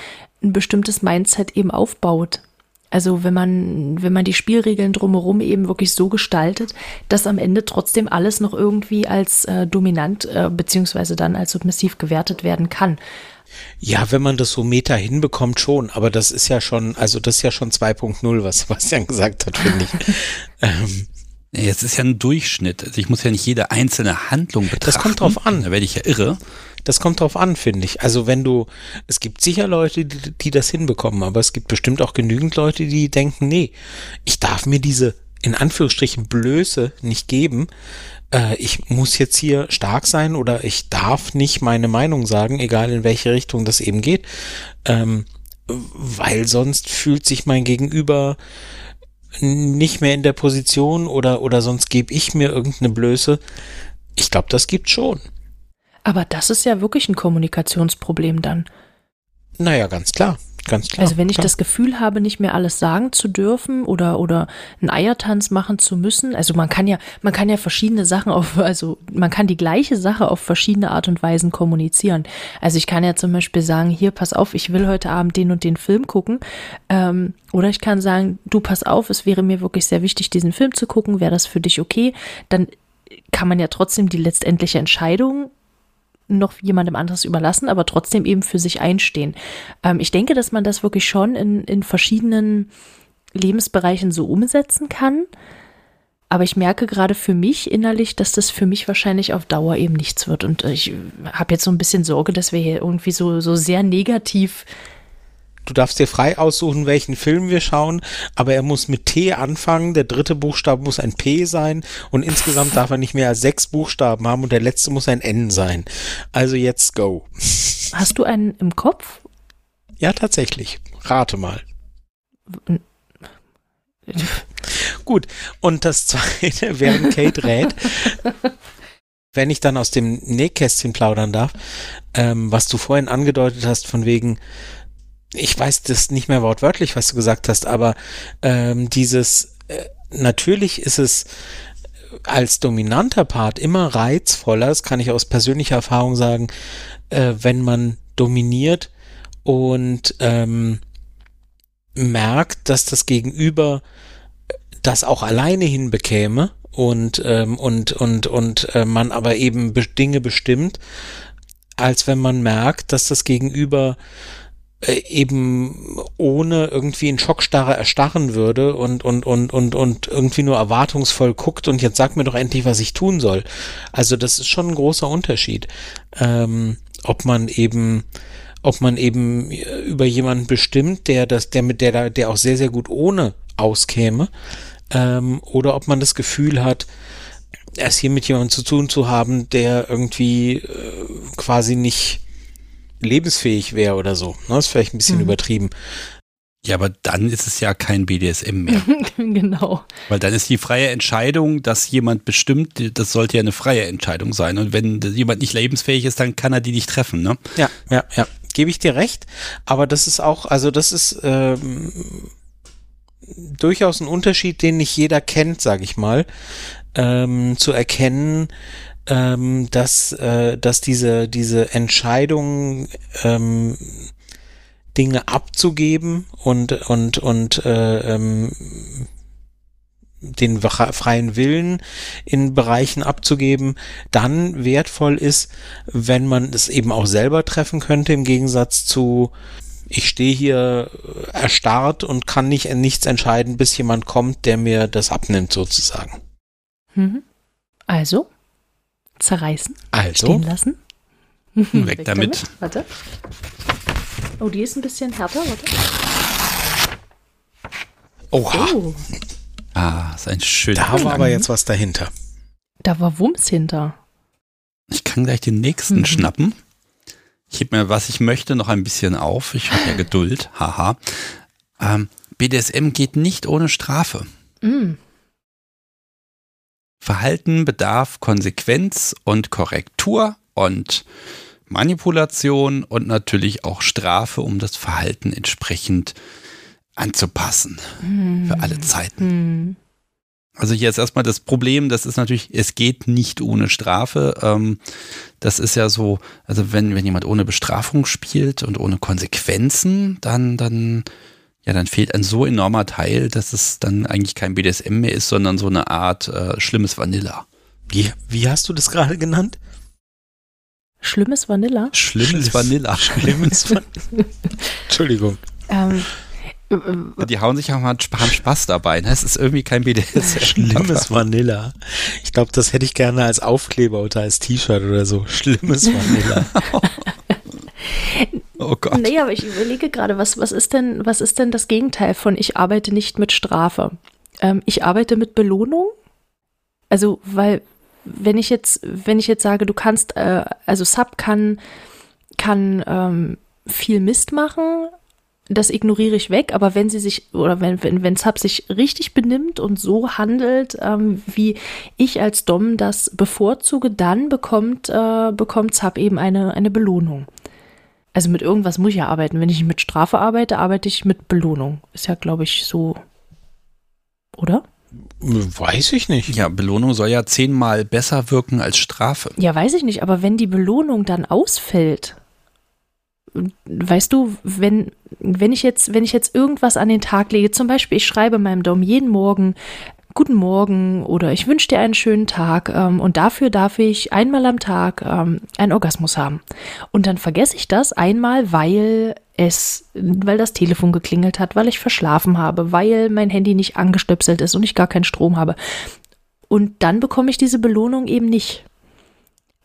ein bestimmtes Mindset eben aufbaut. Also wenn man, wenn man die Spielregeln drumherum eben wirklich so gestaltet, dass am Ende trotzdem alles noch irgendwie als äh, dominant äh, beziehungsweise dann als submissiv gewertet werden kann. Ja, wenn man das so meta hinbekommt, schon, aber das ist ja schon, also das ist ja schon 2.0, was Sebastian gesagt hat, finde ich. ähm, es ist ja ein Durchschnitt. Also ich muss ja nicht jede einzelne Handlung betrachten. Das kommt drauf an. Da werde ich ja irre. Das kommt drauf an, finde ich. Also wenn du, es gibt sicher Leute, die, die das hinbekommen, aber es gibt bestimmt auch genügend Leute, die denken, nee, ich darf mir diese in Anführungsstrichen Blöße nicht geben. Äh, ich muss jetzt hier stark sein oder ich darf nicht meine Meinung sagen, egal in welche Richtung das eben geht. Ähm, weil sonst fühlt sich mein Gegenüber nicht mehr in der Position oder, oder sonst gebe ich mir irgendeine Blöße. Ich glaube, das gibt schon. Aber das ist ja wirklich ein Kommunikationsproblem dann. Naja, ganz klar. Ganz klar. Also wenn ich klar. das Gefühl habe, nicht mehr alles sagen zu dürfen oder oder einen Eiertanz machen zu müssen, also man kann ja man kann ja verschiedene Sachen auf also man kann die gleiche Sache auf verschiedene Art und Weisen kommunizieren. Also ich kann ja zum Beispiel sagen, hier pass auf, ich will heute Abend den und den Film gucken, ähm, oder ich kann sagen, du pass auf, es wäre mir wirklich sehr wichtig, diesen Film zu gucken, wäre das für dich okay? Dann kann man ja trotzdem die letztendliche Entscheidung noch jemandem anderes überlassen, aber trotzdem eben für sich einstehen. Ähm, ich denke, dass man das wirklich schon in, in verschiedenen Lebensbereichen so umsetzen kann. Aber ich merke gerade für mich innerlich, dass das für mich wahrscheinlich auf Dauer eben nichts wird. Und ich habe jetzt so ein bisschen Sorge, dass wir hier irgendwie so, so sehr negativ Du darfst dir frei aussuchen, welchen Film wir schauen, aber er muss mit T anfangen, der dritte Buchstabe muss ein P sein und insgesamt darf er nicht mehr als sechs Buchstaben haben und der letzte muss ein N sein. Also jetzt go. Hast du einen im Kopf? Ja, tatsächlich. Rate mal. Gut, und das zweite, während Kate rät, wenn ich dann aus dem Nähkästchen plaudern darf, ähm, was du vorhin angedeutet hast, von wegen, ich weiß das nicht mehr wortwörtlich, was du gesagt hast, aber ähm, dieses, äh, natürlich ist es als dominanter Part immer reizvoller, das kann ich aus persönlicher Erfahrung sagen, äh, wenn man dominiert und ähm, merkt, dass das Gegenüber das auch alleine hinbekäme und ähm, und und und äh, man aber eben Dinge bestimmt, als wenn man merkt, dass das Gegenüber äh, eben ohne irgendwie in Schockstarre erstarren würde und, und, und, und, und irgendwie nur erwartungsvoll guckt und jetzt sag mir doch endlich, was ich tun soll. Also das ist schon ein großer Unterschied. Ähm, ob man eben, ob man eben über jemanden bestimmt, der das, der mit der der auch sehr, sehr gut ohne auskäme, ähm, oder ob man das Gefühl hat, erst hier mit jemandem zu tun zu haben, der irgendwie äh, quasi nicht lebensfähig wäre oder so. Das ne? ist vielleicht ein bisschen mhm. übertrieben. Ja, aber dann ist es ja kein BDSM mehr. genau. Weil dann ist die freie Entscheidung, dass jemand bestimmt, das sollte ja eine freie Entscheidung sein. Und wenn jemand nicht lebensfähig ist, dann kann er die nicht treffen, ne? Ja, ja, ja. Gebe ich dir recht. Aber das ist auch, also das ist ähm, durchaus ein Unterschied, den nicht jeder kennt, sage ich mal. Ähm, zu erkennen, ähm, dass, äh, dass diese, diese Entscheidung, ähm, Dinge abzugeben und, und, und äh, ähm, den freien Willen in Bereichen abzugeben, dann wertvoll ist, wenn man es eben auch selber treffen könnte, im Gegensatz zu ich stehe hier erstarrt und kann nicht nichts entscheiden, bis jemand kommt, der mir das abnimmt, sozusagen. Mhm. Also, zerreißen. Also. Stehen lassen. Weg, Weg damit. damit. Warte. Oh, die ist ein bisschen härter. Warte. Oha. Oh. Ah, ist ein schöner. Da war aber jetzt was dahinter. Da war Wumms hinter. Ich kann gleich den nächsten mhm. schnappen. Ich heb mir, was ich möchte, noch ein bisschen auf. Ich habe ja Geduld. Haha. Ähm, BDSM geht nicht ohne Strafe. Mhm. Verhalten bedarf Konsequenz und Korrektur und Manipulation und natürlich auch Strafe, um das Verhalten entsprechend anzupassen hm. für alle Zeiten. Hm. Also hier ist erstmal das Problem, das ist natürlich, es geht nicht ohne Strafe. Ähm, das ist ja so, also wenn, wenn jemand ohne Bestrafung spielt und ohne Konsequenzen, dann, dann ja, dann fehlt ein so enormer Teil, dass es dann eigentlich kein BDSM mehr ist, sondern so eine Art äh, schlimmes Vanilla. Wie, wie hast du das gerade genannt? Schlimmes Vanilla? Schlimmes Vanilla. Schlimmes Vanilla. Entschuldigung. Ähm, die hauen sich auch mal haben Spaß dabei. Ne? Es ist irgendwie kein BDSM. Schlimmes Vanilla. Ich glaube, das hätte ich gerne als Aufkleber oder als T-Shirt oder so. Schlimmes Vanilla. Oh Gott. Nee, aber ich überlege gerade, was, was, ist denn, was ist denn das Gegenteil von ich arbeite nicht mit Strafe? Ähm, ich arbeite mit Belohnung. Also, weil, wenn ich jetzt, wenn ich jetzt sage, du kannst, äh, also Sub kann, kann ähm, viel Mist machen, das ignoriere ich weg, aber wenn sie sich, oder wenn, wenn, wenn Sub sich richtig benimmt und so handelt, ähm, wie ich als Dom das bevorzuge, dann bekommt, äh, bekommt Sub eben eine, eine Belohnung. Also mit irgendwas muss ich ja arbeiten. Wenn ich mit Strafe arbeite, arbeite ich mit Belohnung. Ist ja, glaube ich, so. Oder? Weiß ich nicht. Ja, Belohnung soll ja zehnmal besser wirken als Strafe. Ja, weiß ich nicht. Aber wenn die Belohnung dann ausfällt, weißt du, wenn, wenn ich jetzt, wenn ich jetzt irgendwas an den Tag lege, zum Beispiel, ich schreibe meinem Dom jeden Morgen Guten Morgen oder ich wünsche dir einen schönen Tag ähm, und dafür darf ich einmal am Tag ähm, einen Orgasmus haben. Und dann vergesse ich das einmal, weil es, weil das Telefon geklingelt hat, weil ich verschlafen habe, weil mein Handy nicht angestöpselt ist und ich gar keinen Strom habe. Und dann bekomme ich diese Belohnung eben nicht.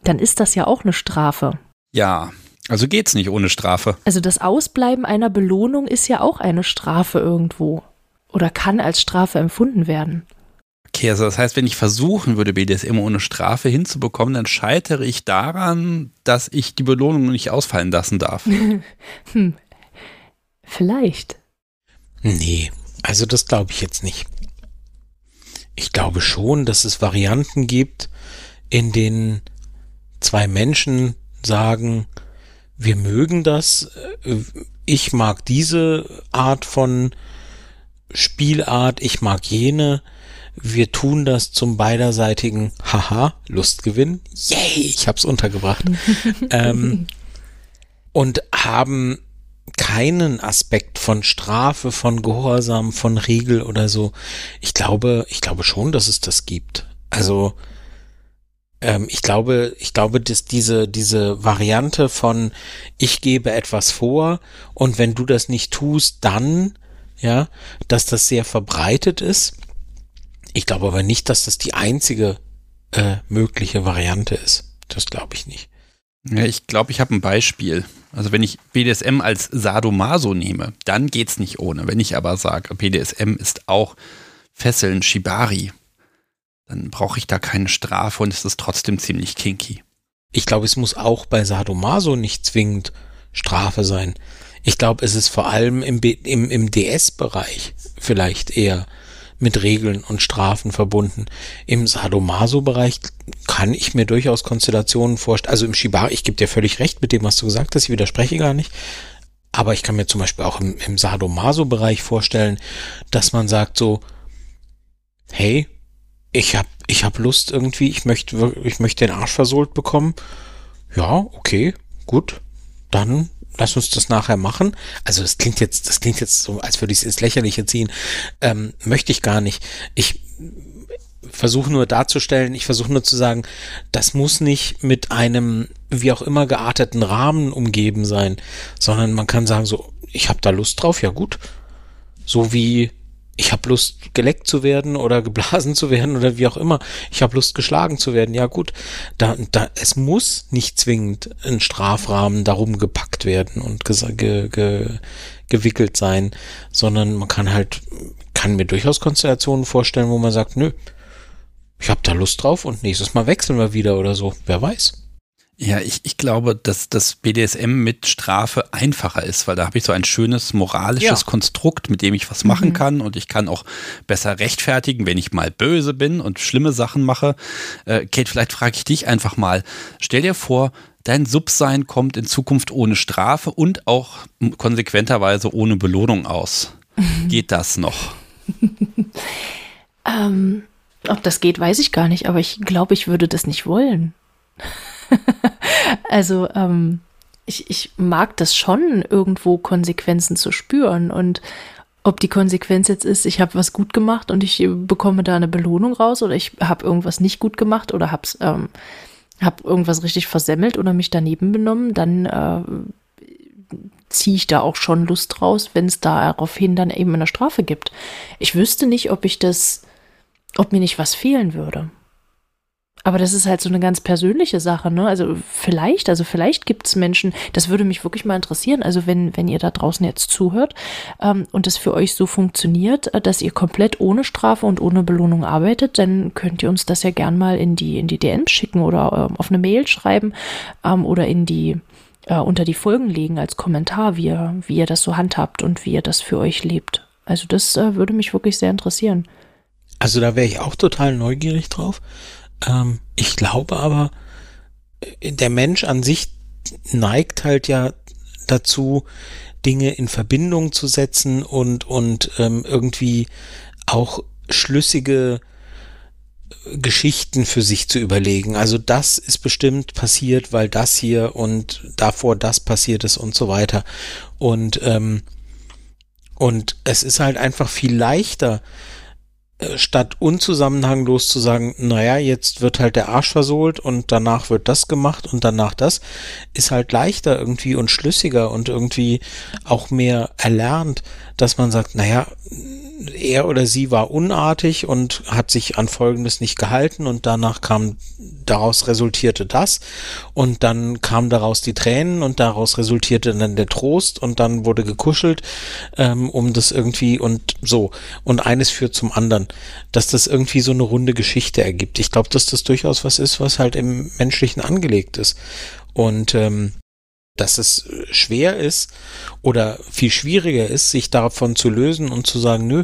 Dann ist das ja auch eine Strafe. Ja, also geht's nicht ohne Strafe. Also das Ausbleiben einer Belohnung ist ja auch eine Strafe irgendwo. Oder kann als Strafe empfunden werden. Okay, also das heißt, wenn ich versuchen würde, BDSM ohne Strafe hinzubekommen, dann scheitere ich daran, dass ich die Belohnung nicht ausfallen lassen darf. hm. Vielleicht. Nee, also das glaube ich jetzt nicht. Ich glaube schon, dass es Varianten gibt, in denen zwei Menschen sagen, wir mögen das, äh, ich mag diese Art von Spielart, ich mag jene, wir tun das zum beiderseitigen Haha, Lustgewinn, yay, ich hab's untergebracht, ähm, und haben keinen Aspekt von Strafe, von Gehorsam, von Regel oder so. Ich glaube, ich glaube schon, dass es das gibt. Also ähm, ich glaube, ich glaube, dass diese diese Variante von ich gebe etwas vor und wenn du das nicht tust, dann ja, dass das sehr verbreitet ist. Ich glaube aber nicht, dass das die einzige äh, mögliche Variante ist. Das glaube ich nicht. Ja, ich glaube, ich habe ein Beispiel. Also wenn ich BDSM als Sadomaso nehme, dann geht's nicht ohne. Wenn ich aber sage, BDSM ist auch Fesseln, Shibari, dann brauche ich da keine Strafe und es ist trotzdem ziemlich kinky. Ich glaube, es muss auch bei Sadomaso nicht zwingend Strafe sein. Ich glaube, es ist vor allem im, im, im DS-Bereich vielleicht eher mit Regeln und Strafen verbunden. Im Sadomaso-Bereich kann ich mir durchaus Konstellationen vorstellen. Also im Shibari, ich gebe dir völlig recht mit dem, was du gesagt hast, ich widerspreche gar nicht. Aber ich kann mir zum Beispiel auch im, im Sadomaso-Bereich vorstellen, dass man sagt so, hey, ich hab, ich hab Lust irgendwie, ich möchte, ich möchte den Arsch versohlt bekommen. Ja, okay, gut, dann lass uns das nachher machen. Also das klingt jetzt, das klingt jetzt so, als würde ich es ins Lächerliche ziehen. Ähm, möchte ich gar nicht. Ich versuche nur darzustellen, ich versuche nur zu sagen, das muss nicht mit einem wie auch immer gearteten Rahmen umgeben sein, sondern man kann sagen so, ich habe da Lust drauf, ja gut. So wie ich habe Lust, geleckt zu werden oder geblasen zu werden oder wie auch immer. Ich habe Lust, geschlagen zu werden. Ja gut, da, da, es muss nicht zwingend ein Strafrahmen darum gepackt werden und ge, ge, gewickelt sein, sondern man kann halt, kann mir durchaus Konstellationen vorstellen, wo man sagt, nö, ich habe da Lust drauf und nächstes Mal wechseln wir wieder oder so. Wer weiß. Ja, ich, ich glaube, dass das BDSM mit Strafe einfacher ist, weil da habe ich so ein schönes moralisches ja. Konstrukt, mit dem ich was machen mhm. kann und ich kann auch besser rechtfertigen, wenn ich mal böse bin und schlimme Sachen mache. Äh, Kate, vielleicht frage ich dich einfach mal. Stell dir vor, dein Subsein kommt in Zukunft ohne Strafe und auch konsequenterweise ohne Belohnung aus. Geht das noch? ähm, ob das geht, weiß ich gar nicht, aber ich glaube, ich würde das nicht wollen. also ähm, ich, ich mag das schon, irgendwo Konsequenzen zu spüren. Und ob die Konsequenz jetzt ist, ich habe was gut gemacht und ich bekomme da eine Belohnung raus oder ich habe irgendwas nicht gut gemacht oder habe ähm, hab irgendwas richtig versemmelt oder mich daneben benommen, dann äh, ziehe ich da auch schon Lust raus, wenn es daraufhin dann eben eine Strafe gibt. Ich wüsste nicht, ob ich das, ob mir nicht was fehlen würde. Aber das ist halt so eine ganz persönliche Sache, ne? Also vielleicht, also vielleicht gibt es Menschen, das würde mich wirklich mal interessieren. Also wenn, wenn ihr da draußen jetzt zuhört ähm, und es für euch so funktioniert, äh, dass ihr komplett ohne Strafe und ohne Belohnung arbeitet, dann könnt ihr uns das ja gern mal in die, in die DMs schicken oder ähm, auf eine Mail schreiben ähm, oder in die äh, unter die Folgen legen als Kommentar, wie ihr, wie ihr das so handhabt und wie ihr das für euch lebt. Also das äh, würde mich wirklich sehr interessieren. Also da wäre ich auch total neugierig drauf. Ähm, ich glaube aber, äh, der Mensch an sich neigt halt ja dazu, Dinge in Verbindung zu setzen und, und ähm, irgendwie auch schlüssige äh, Geschichten für sich zu überlegen. Also das ist bestimmt passiert, weil das hier und davor das passiert ist und so weiter. Und, ähm, und es ist halt einfach viel leichter, statt unzusammenhanglos zu sagen, naja, jetzt wird halt der Arsch versohlt und danach wird das gemacht und danach das, ist halt leichter irgendwie und schlüssiger und irgendwie auch mehr erlernt, dass man sagt, naja, er oder sie war unartig und hat sich an Folgendes nicht gehalten und danach kam, daraus resultierte das und dann kamen daraus die Tränen und daraus resultierte dann der Trost und dann wurde gekuschelt, ähm, um das irgendwie und so. Und eines führt zum anderen, dass das irgendwie so eine runde Geschichte ergibt. Ich glaube, dass das durchaus was ist, was halt im Menschlichen angelegt ist. Und ähm, dass es schwer ist oder viel schwieriger ist, sich davon zu lösen und zu sagen, nö,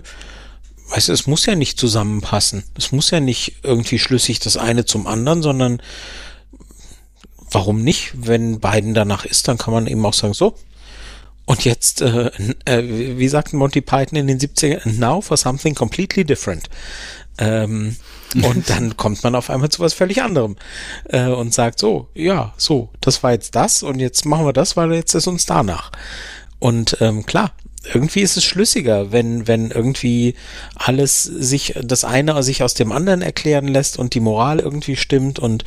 weißt du, es muss ja nicht zusammenpassen. Es muss ja nicht irgendwie schlüssig das eine zum anderen, sondern warum nicht? Wenn beiden danach ist, dann kann man eben auch sagen, so. Und jetzt, äh, äh, wie sagt Monty Python in den 70ern, now for something completely different. Ähm, und dann kommt man auf einmal zu was völlig anderem äh, und sagt so, ja, so, das war jetzt das und jetzt machen wir das, weil jetzt ist uns danach. Und ähm, klar, irgendwie ist es schlüssiger, wenn, wenn irgendwie alles sich, das eine sich aus dem anderen erklären lässt und die Moral irgendwie stimmt und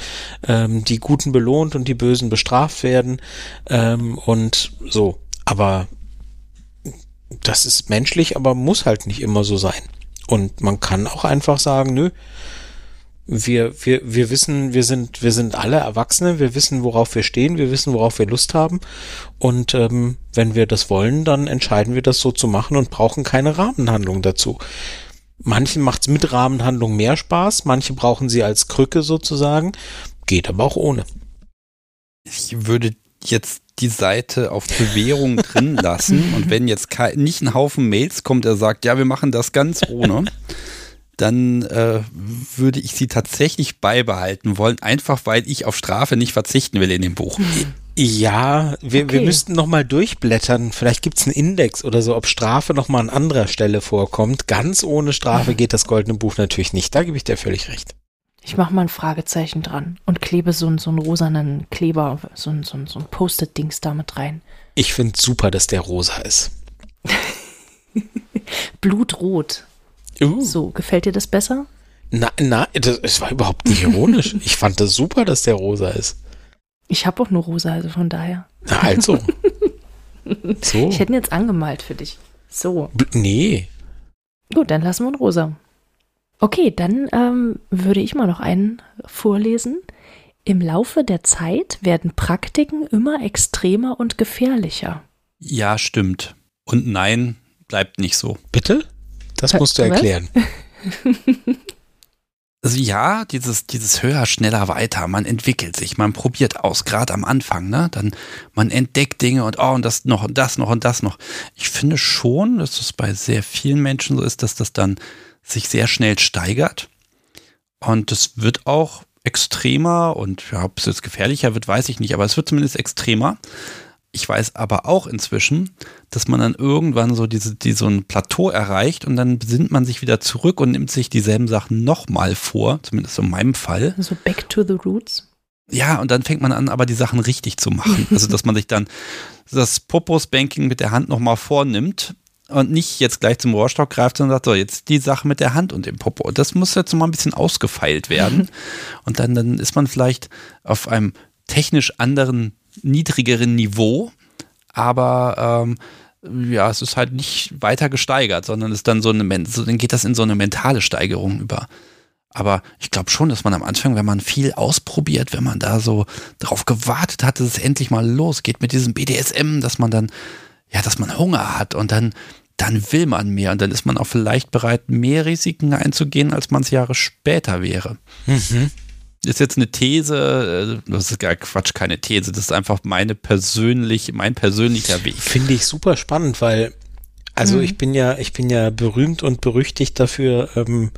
ähm, die Guten belohnt und die Bösen bestraft werden ähm, und so. Aber das ist menschlich, aber muss halt nicht immer so sein. Und man kann auch einfach sagen, nö, wir, wir, wir wissen, wir sind, wir sind alle Erwachsene, wir wissen, worauf wir stehen, wir wissen, worauf wir Lust haben. Und ähm, wenn wir das wollen, dann entscheiden wir das so zu machen und brauchen keine Rahmenhandlung dazu. Manchen macht's mit Rahmenhandlung mehr Spaß, manche brauchen sie als Krücke sozusagen, geht aber auch ohne. Ich würde jetzt die Seite auf Bewährung drin lassen und wenn jetzt nicht ein Haufen Mails kommt, der sagt, ja, wir machen das ganz ohne, dann äh, würde ich sie tatsächlich beibehalten wollen, einfach weil ich auf Strafe nicht verzichten will in dem Buch. Ja, wir, okay. wir müssten noch mal durchblättern. Vielleicht gibt's einen Index oder so, ob Strafe noch mal an anderer Stelle vorkommt. Ganz ohne Strafe geht das Goldene Buch natürlich nicht. Da gebe ich dir völlig recht. Ich mache mal ein Fragezeichen dran und klebe so, so einen rosanen Kleber, so, so, so ein Post-it-Dings da mit rein. Ich finde super, dass der rosa ist. Blutrot. Uh. So, gefällt dir das besser? Na, na, das, das war überhaupt nicht ironisch. ich fand das super, dass der rosa ist. Ich habe auch nur rosa, also von daher. Na, also. so. Ich hätte ihn jetzt angemalt für dich. So. B nee. Gut, dann lassen wir ihn rosa. Okay, dann ähm, würde ich mal noch einen vorlesen. Im Laufe der Zeit werden Praktiken immer extremer und gefährlicher. Ja, stimmt. Und nein, bleibt nicht so. Bitte? Das musst du erklären. Also ja, dieses, dieses höher, schneller, weiter, man entwickelt sich, man probiert aus, gerade am Anfang, ne? Dann man entdeckt Dinge und oh, und das noch und das noch und das noch. Ich finde schon, dass es bei sehr vielen Menschen so ist, dass das dann sich sehr schnell steigert. Und es wird auch extremer und ja, ob es jetzt gefährlicher wird, weiß ich nicht, aber es wird zumindest extremer. Ich weiß aber auch inzwischen, dass man dann irgendwann so diese, die so ein Plateau erreicht und dann besinnt man sich wieder zurück und nimmt sich dieselben Sachen nochmal vor, zumindest in meinem Fall. So back to the roots. Ja, und dann fängt man an, aber die Sachen richtig zu machen. Also, dass man sich dann das Popos-Banking mit der Hand nochmal vornimmt und nicht jetzt gleich zum Rohrstock greift, sondern sagt, so, jetzt die Sache mit der Hand und dem Popo. Das muss jetzt mal ein bisschen ausgefeilt werden. und dann, dann ist man vielleicht auf einem technisch anderen niedrigeren Niveau, aber ähm, ja, es ist halt nicht weiter gesteigert, sondern ist dann so eine, so, dann geht das in so eine mentale Steigerung über. Aber ich glaube schon, dass man am Anfang, wenn man viel ausprobiert, wenn man da so drauf gewartet hat, dass es endlich mal losgeht mit diesem BDSM, dass man dann, ja, dass man Hunger hat und dann, dann will man mehr und dann ist man auch vielleicht bereit, mehr Risiken einzugehen, als man es Jahre später wäre. Mhm ist jetzt eine These, äh, das ist gar Quatsch, keine These, das ist einfach meine persönlich, mein persönlicher Weg. Finde ich super spannend, weil, also mhm. ich bin ja, ich bin ja berühmt und berüchtigt dafür, ähm,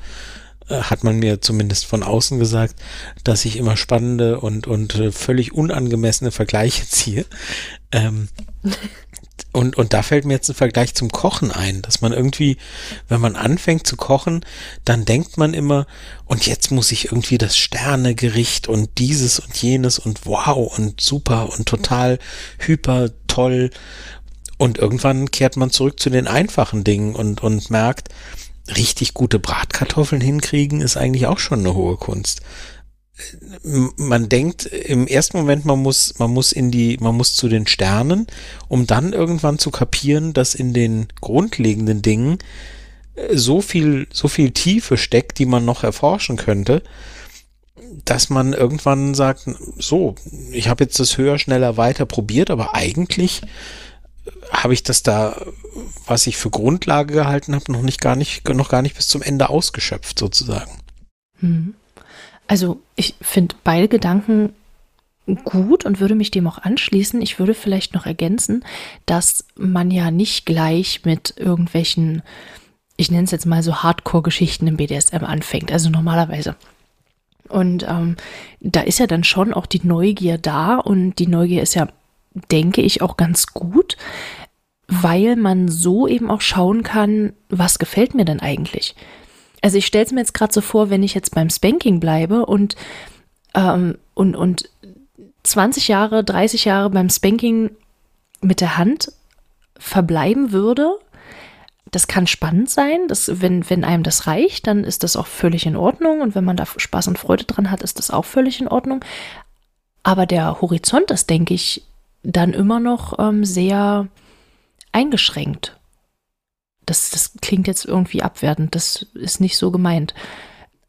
äh, hat man mir zumindest von außen gesagt, dass ich immer spannende und, und äh, völlig unangemessene Vergleiche ziehe. Ähm, Und, und da fällt mir jetzt ein Vergleich zum Kochen ein, dass man irgendwie, wenn man anfängt zu kochen, dann denkt man immer, und jetzt muss ich irgendwie das Sternegericht und dieses und jenes und wow und super und total hyper toll. Und irgendwann kehrt man zurück zu den einfachen Dingen und, und merkt, richtig gute Bratkartoffeln hinkriegen, ist eigentlich auch schon eine hohe Kunst. Man denkt im ersten Moment, man muss, man muss in die, man muss zu den Sternen, um dann irgendwann zu kapieren, dass in den grundlegenden Dingen äh, so viel, so viel Tiefe steckt, die man noch erforschen könnte, dass man irgendwann sagt, so, ich habe jetzt das höher, schneller, weiter probiert, aber eigentlich habe ich das da, was ich für Grundlage gehalten habe, noch nicht gar nicht, noch gar nicht bis zum Ende ausgeschöpft, sozusagen. Hm. Also ich finde beide Gedanken gut und würde mich dem auch anschließen. Ich würde vielleicht noch ergänzen, dass man ja nicht gleich mit irgendwelchen, ich nenne es jetzt mal so Hardcore-Geschichten im BDSM anfängt. Also normalerweise. Und ähm, da ist ja dann schon auch die Neugier da und die Neugier ist ja denke ich, auch ganz gut, weil man so eben auch schauen kann, was gefällt mir denn eigentlich. Also ich stelle es mir jetzt gerade so vor, wenn ich jetzt beim Spanking bleibe und, ähm, und, und 20 Jahre, 30 Jahre beim Spanking mit der Hand verbleiben würde, das kann spannend sein. Das, wenn, wenn einem das reicht, dann ist das auch völlig in Ordnung. Und wenn man da Spaß und Freude dran hat, ist das auch völlig in Ordnung. Aber der Horizont ist, denke ich, dann immer noch ähm, sehr eingeschränkt. Das, das klingt jetzt irgendwie abwertend, das ist nicht so gemeint.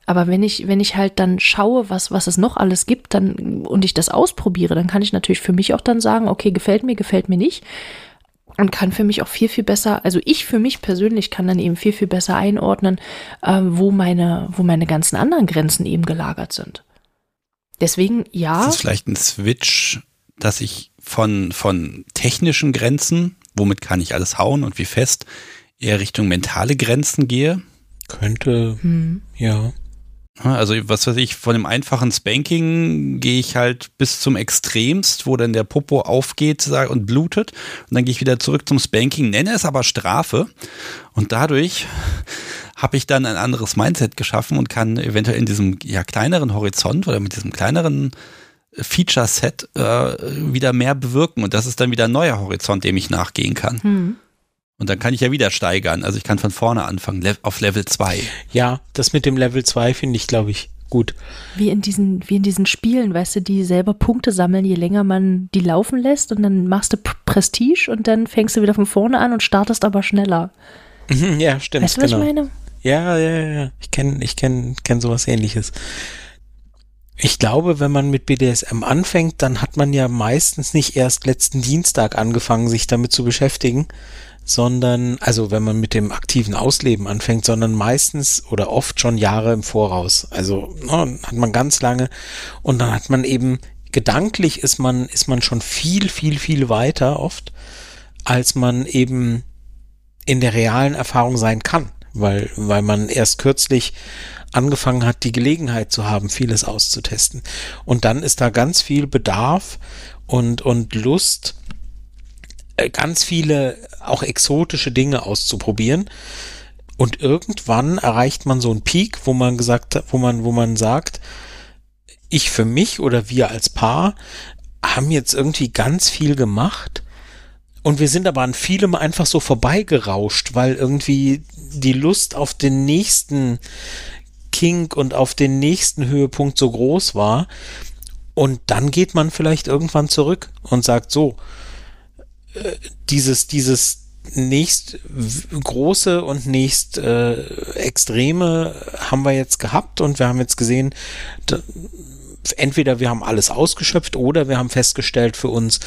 Aber wenn ich, wenn ich halt dann schaue, was, was es noch alles gibt, dann, und ich das ausprobiere, dann kann ich natürlich für mich auch dann sagen, okay, gefällt mir, gefällt mir nicht. Und kann für mich auch viel, viel besser, also ich für mich persönlich kann dann eben viel, viel besser einordnen, äh, wo meine, wo meine ganzen anderen Grenzen eben gelagert sind. Deswegen, ja. Das ist vielleicht ein Switch, dass ich von, von technischen Grenzen, womit kann ich alles hauen und wie fest, eher Richtung mentale Grenzen gehe. Könnte, hm. ja. Also was weiß ich, von dem einfachen Spanking gehe ich halt bis zum Extremst, wo dann der Popo aufgeht und blutet. Und dann gehe ich wieder zurück zum Spanking, nenne es aber Strafe. Und dadurch habe ich dann ein anderes Mindset geschaffen und kann eventuell in diesem ja kleineren Horizont oder mit diesem kleineren Feature-Set äh, wieder mehr bewirken. Und das ist dann wieder ein neuer Horizont, dem ich nachgehen kann. Hm. Und dann kann ich ja wieder steigern. Also ich kann von vorne anfangen, auf Level 2. Ja, das mit dem Level 2 finde ich, glaube ich, gut. Wie in diesen, wie in diesen Spielen, weißt du, die selber Punkte sammeln, je länger man die laufen lässt und dann machst du Prestige und dann fängst du wieder von vorne an und startest aber schneller. Ja, stimmt. Weißt du, was genau. ich meine? Ja, ja, ja. Ich kenne ich kenn, kenn sowas ähnliches. Ich glaube, wenn man mit BDSM anfängt, dann hat man ja meistens nicht erst letzten Dienstag angefangen, sich damit zu beschäftigen, sondern, also wenn man mit dem aktiven Ausleben anfängt, sondern meistens oder oft schon Jahre im Voraus. Also no, hat man ganz lange und dann hat man eben gedanklich ist man, ist man schon viel, viel, viel weiter oft, als man eben in der realen Erfahrung sein kann, weil, weil man erst kürzlich angefangen hat, die Gelegenheit zu haben, vieles auszutesten. Und dann ist da ganz viel Bedarf und, und Lust, ganz viele auch exotische Dinge auszuprobieren. Und irgendwann erreicht man so einen Peak, wo man gesagt wo man, wo man sagt, ich für mich oder wir als Paar haben jetzt irgendwie ganz viel gemacht. Und wir sind aber an vielem einfach so vorbeigerauscht, weil irgendwie die Lust auf den nächsten Kink und auf den nächsten Höhepunkt so groß war. Und dann geht man vielleicht irgendwann zurück und sagt so, äh, dieses, dieses nächst große und nächst äh, extreme haben wir jetzt gehabt und wir haben jetzt gesehen, entweder wir haben alles ausgeschöpft oder wir haben festgestellt für uns,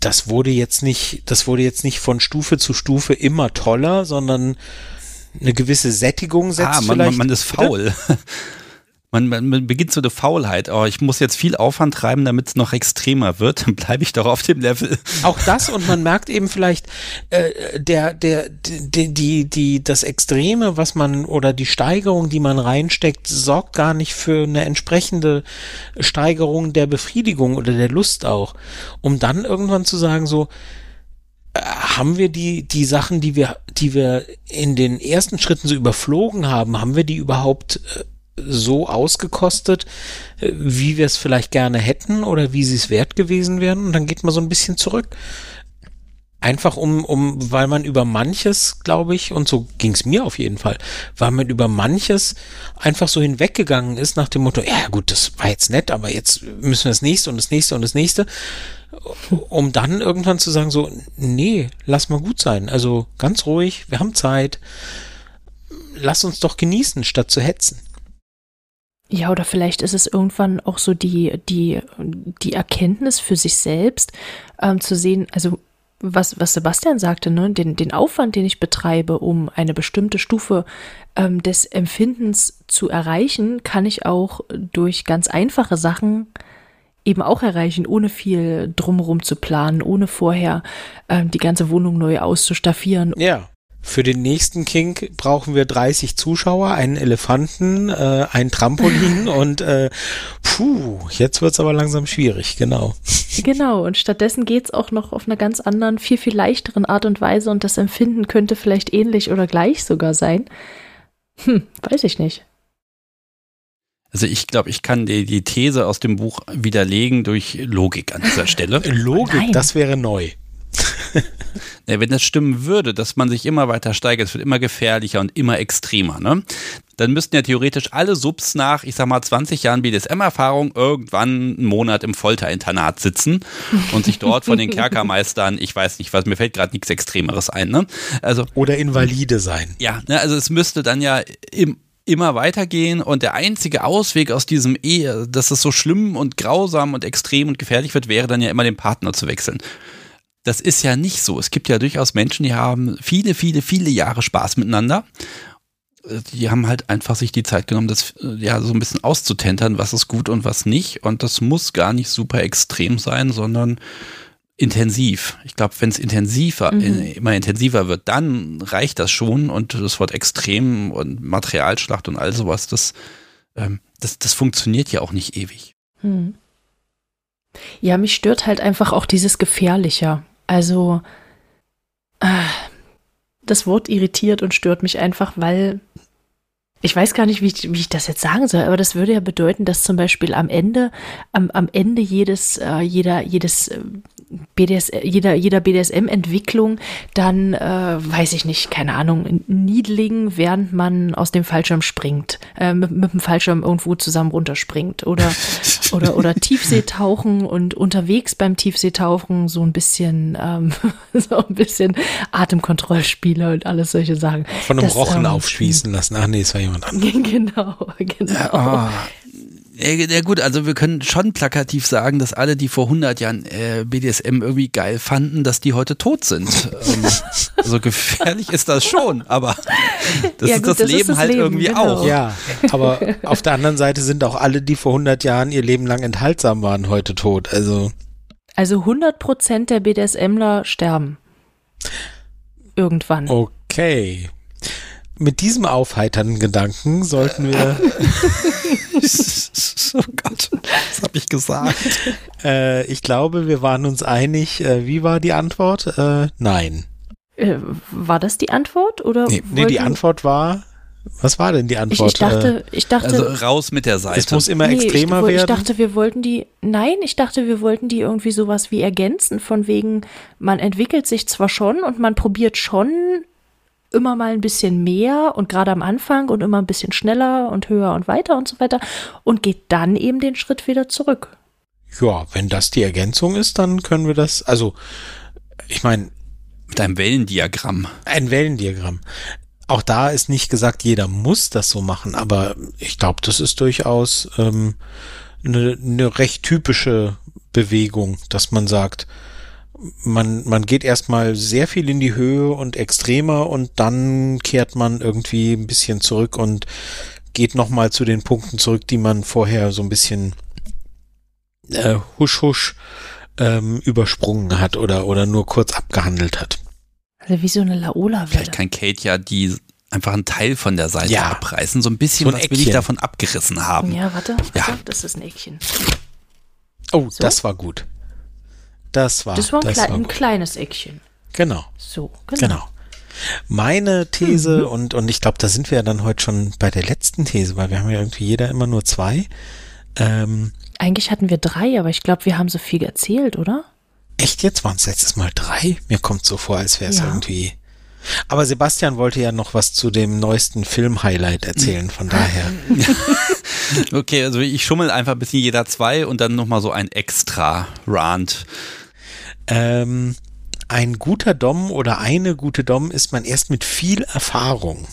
das wurde jetzt nicht, das wurde jetzt nicht von Stufe zu Stufe immer toller, sondern eine gewisse Sättigung setzt. Ah, man, vielleicht. man ist faul. Man, man, beginnt so eine Faulheit. Oh, ich muss jetzt viel Aufwand treiben, damit es noch extremer wird. Dann bleibe ich doch auf dem Level. Auch das und man merkt eben vielleicht äh, der der die, die die das Extreme, was man oder die Steigerung, die man reinsteckt, sorgt gar nicht für eine entsprechende Steigerung der Befriedigung oder der Lust auch, um dann irgendwann zu sagen so haben wir die, die Sachen, die wir, die wir in den ersten Schritten so überflogen haben, haben wir die überhaupt äh, so ausgekostet, äh, wie wir es vielleicht gerne hätten oder wie sie es wert gewesen wären? Und dann geht man so ein bisschen zurück. Einfach um, um, weil man über manches, glaube ich, und so ging es mir auf jeden Fall, weil man über manches einfach so hinweggegangen ist nach dem Motto, ja gut, das war jetzt nett, aber jetzt müssen wir das nächste und das nächste und das nächste, um dann irgendwann zu sagen so, nee, lass mal gut sein. Also ganz ruhig, wir haben Zeit, lass uns doch genießen, statt zu hetzen. Ja, oder vielleicht ist es irgendwann auch so die, die, die Erkenntnis für sich selbst, ähm, zu sehen, also was, was Sebastian sagte, ne, den, den Aufwand, den ich betreibe, um eine bestimmte Stufe ähm, des Empfindens zu erreichen, kann ich auch durch ganz einfache Sachen eben auch erreichen, ohne viel drumherum zu planen, ohne vorher ähm, die ganze Wohnung neu auszustaffieren. Ja. Für den nächsten Kink brauchen wir 30 Zuschauer, einen Elefanten, äh, ein Trampolin und äh, puh, jetzt wird's aber langsam schwierig, genau. Genau, und stattdessen geht's auch noch auf einer ganz anderen, viel, viel leichteren Art und Weise und das Empfinden könnte vielleicht ähnlich oder gleich sogar sein. Hm, weiß ich nicht. Also ich glaube, ich kann die, die These aus dem Buch widerlegen durch Logik an dieser Stelle. Logik, Nein. das wäre neu. Ja, wenn das stimmen würde, dass man sich immer weiter steigert, es wird immer gefährlicher und immer extremer, ne? Dann müssten ja theoretisch alle Subs nach, ich sag mal, 20 Jahren BDSM-Erfahrung irgendwann einen Monat im Folterinternat sitzen und sich dort von den Kerkermeistern, ich weiß nicht was, mir fällt gerade nichts Extremeres ein, ne? Also. Oder Invalide sein. Ja, ne, also es müsste dann ja im, immer weitergehen und der einzige Ausweg aus diesem Ehe, dass es so schlimm und grausam und extrem und gefährlich wird, wäre dann ja immer den Partner zu wechseln. Das ist ja nicht so. Es gibt ja durchaus Menschen, die haben viele, viele, viele Jahre Spaß miteinander. Die haben halt einfach sich die Zeit genommen, das ja so ein bisschen auszutentern, was ist gut und was nicht. Und das muss gar nicht super extrem sein, sondern intensiv. Ich glaube, wenn es intensiver, Mhm. immer intensiver wird, dann reicht das schon. Und das Wort extrem und Materialschlacht und all sowas, das, ähm, das, das funktioniert ja auch nicht ewig. Hm. Ja, mich stört halt einfach auch dieses Gefährlicher. Also, äh, das Wort irritiert und stört mich einfach, weil ich weiß gar nicht, wie ich, wie ich das jetzt sagen soll, aber das würde ja bedeuten, dass zum Beispiel am Ende, am, am Ende jedes, äh, jeder, jedes äh, BDS, jeder, jeder BDSM-Entwicklung dann, äh, weiß ich nicht, keine Ahnung, niedligen, während man aus dem Fallschirm springt, äh, mit, mit dem Fallschirm irgendwo zusammen runterspringt oder, oder, oder Tiefseetauchen und unterwegs beim Tiefseetauchen so ein bisschen, ähm, so ein bisschen Atemkontrollspiele und alles solche Sachen. Von einem Das, Rochen ähm, aufschließen lassen. Ach nee, es war jemand anderes. Genau, genau. Ja, ja gut, also wir können schon plakativ sagen, dass alle, die vor 100 Jahren äh, BDSM irgendwie geil fanden, dass die heute tot sind. ähm, so gefährlich ist das schon, aber das Ja, ist gut, das das ist Leben das halt Leben, irgendwie genau. auch. Ja, aber auf der anderen Seite sind auch alle, die vor 100 Jahren ihr Leben lang enthaltsam waren, heute tot. Also Also 100 Prozent der BDSMler sterben. Irgendwann. okay. Mit diesem aufheiternden Gedanken sollten wir, oh Gott, was habe ich gesagt? äh, ich glaube, wir waren uns einig. Äh, wie war die Antwort? Äh, nein. Äh, war das die Antwort? Oder Nee, nee, die Antwort war, was war denn die Ich, Antwort? ich dachte, ich dachte, Also raus mit der äh, Seite. es muss immer nee, extremer ich, woll- ich werden. dachte, wir wollten die, nein, ich dachte, wir wollten die irgendwie sowas wie ergänzen, von wegen, man entwickelt sich zwar schon und man probiert schon immer mal ein bisschen mehr und gerade am Anfang und immer ein bisschen schneller und höher und weiter und so weiter und geht dann eben den Schritt wieder zurück. ja, wenn das die Ergänzung ist, dann können wir das, also, ich meine, mit einem Wellendiagramm. ein Wellendiagramm. Auch da ist nicht gesagt, jeder muss das so machen, aber ich glaube, das ist durchaus ähm, eine, eine recht typische Bewegung, dass man sagt, man, man geht erstmal sehr viel in die Höhe und extremer und dann kehrt man irgendwie ein bisschen zurück und geht nochmal zu den Punkten zurück, die man vorher so ein bisschen äh, husch husch ähm, übersprungen hat oder, oder nur kurz abgehandelt hat. Also wie so eine Laola-Welle. Vielleicht kann Kate ja die einfach einen Teil von der Seite Ja. abreißen, so ein bisschen So ein was will ich Eckchen. davon abgerissen haben. Ja, warte, warte, Ja. das ist ein Eckchen. Oh, So? das war gut. Das war, Das war ein, klei ein gut. kleines Eckchen. Genau, So, genau. genau. Meine These, und, und ich glaube, da sind wir ja dann heute schon bei der letzten These, weil wir haben ja irgendwie jeder immer nur zwei. Ähm, Eigentlich hatten wir drei, aber ich glaube, wir haben so viel erzählt, oder? Echt jetzt? Waren es letztes Mal drei? Mir kommt so vor, als wäre es Ja. irgendwie. Aber Sebastian wollte ja noch was zu dem neuesten Film-Highlight erzählen, von daher. Okay, also ich schummel einfach ein bisschen jeder zwei und dann nochmal so ein extra Rant. Ähm, ein guter Dom oder eine gute Dom ist man erst mit viel Erfahrung.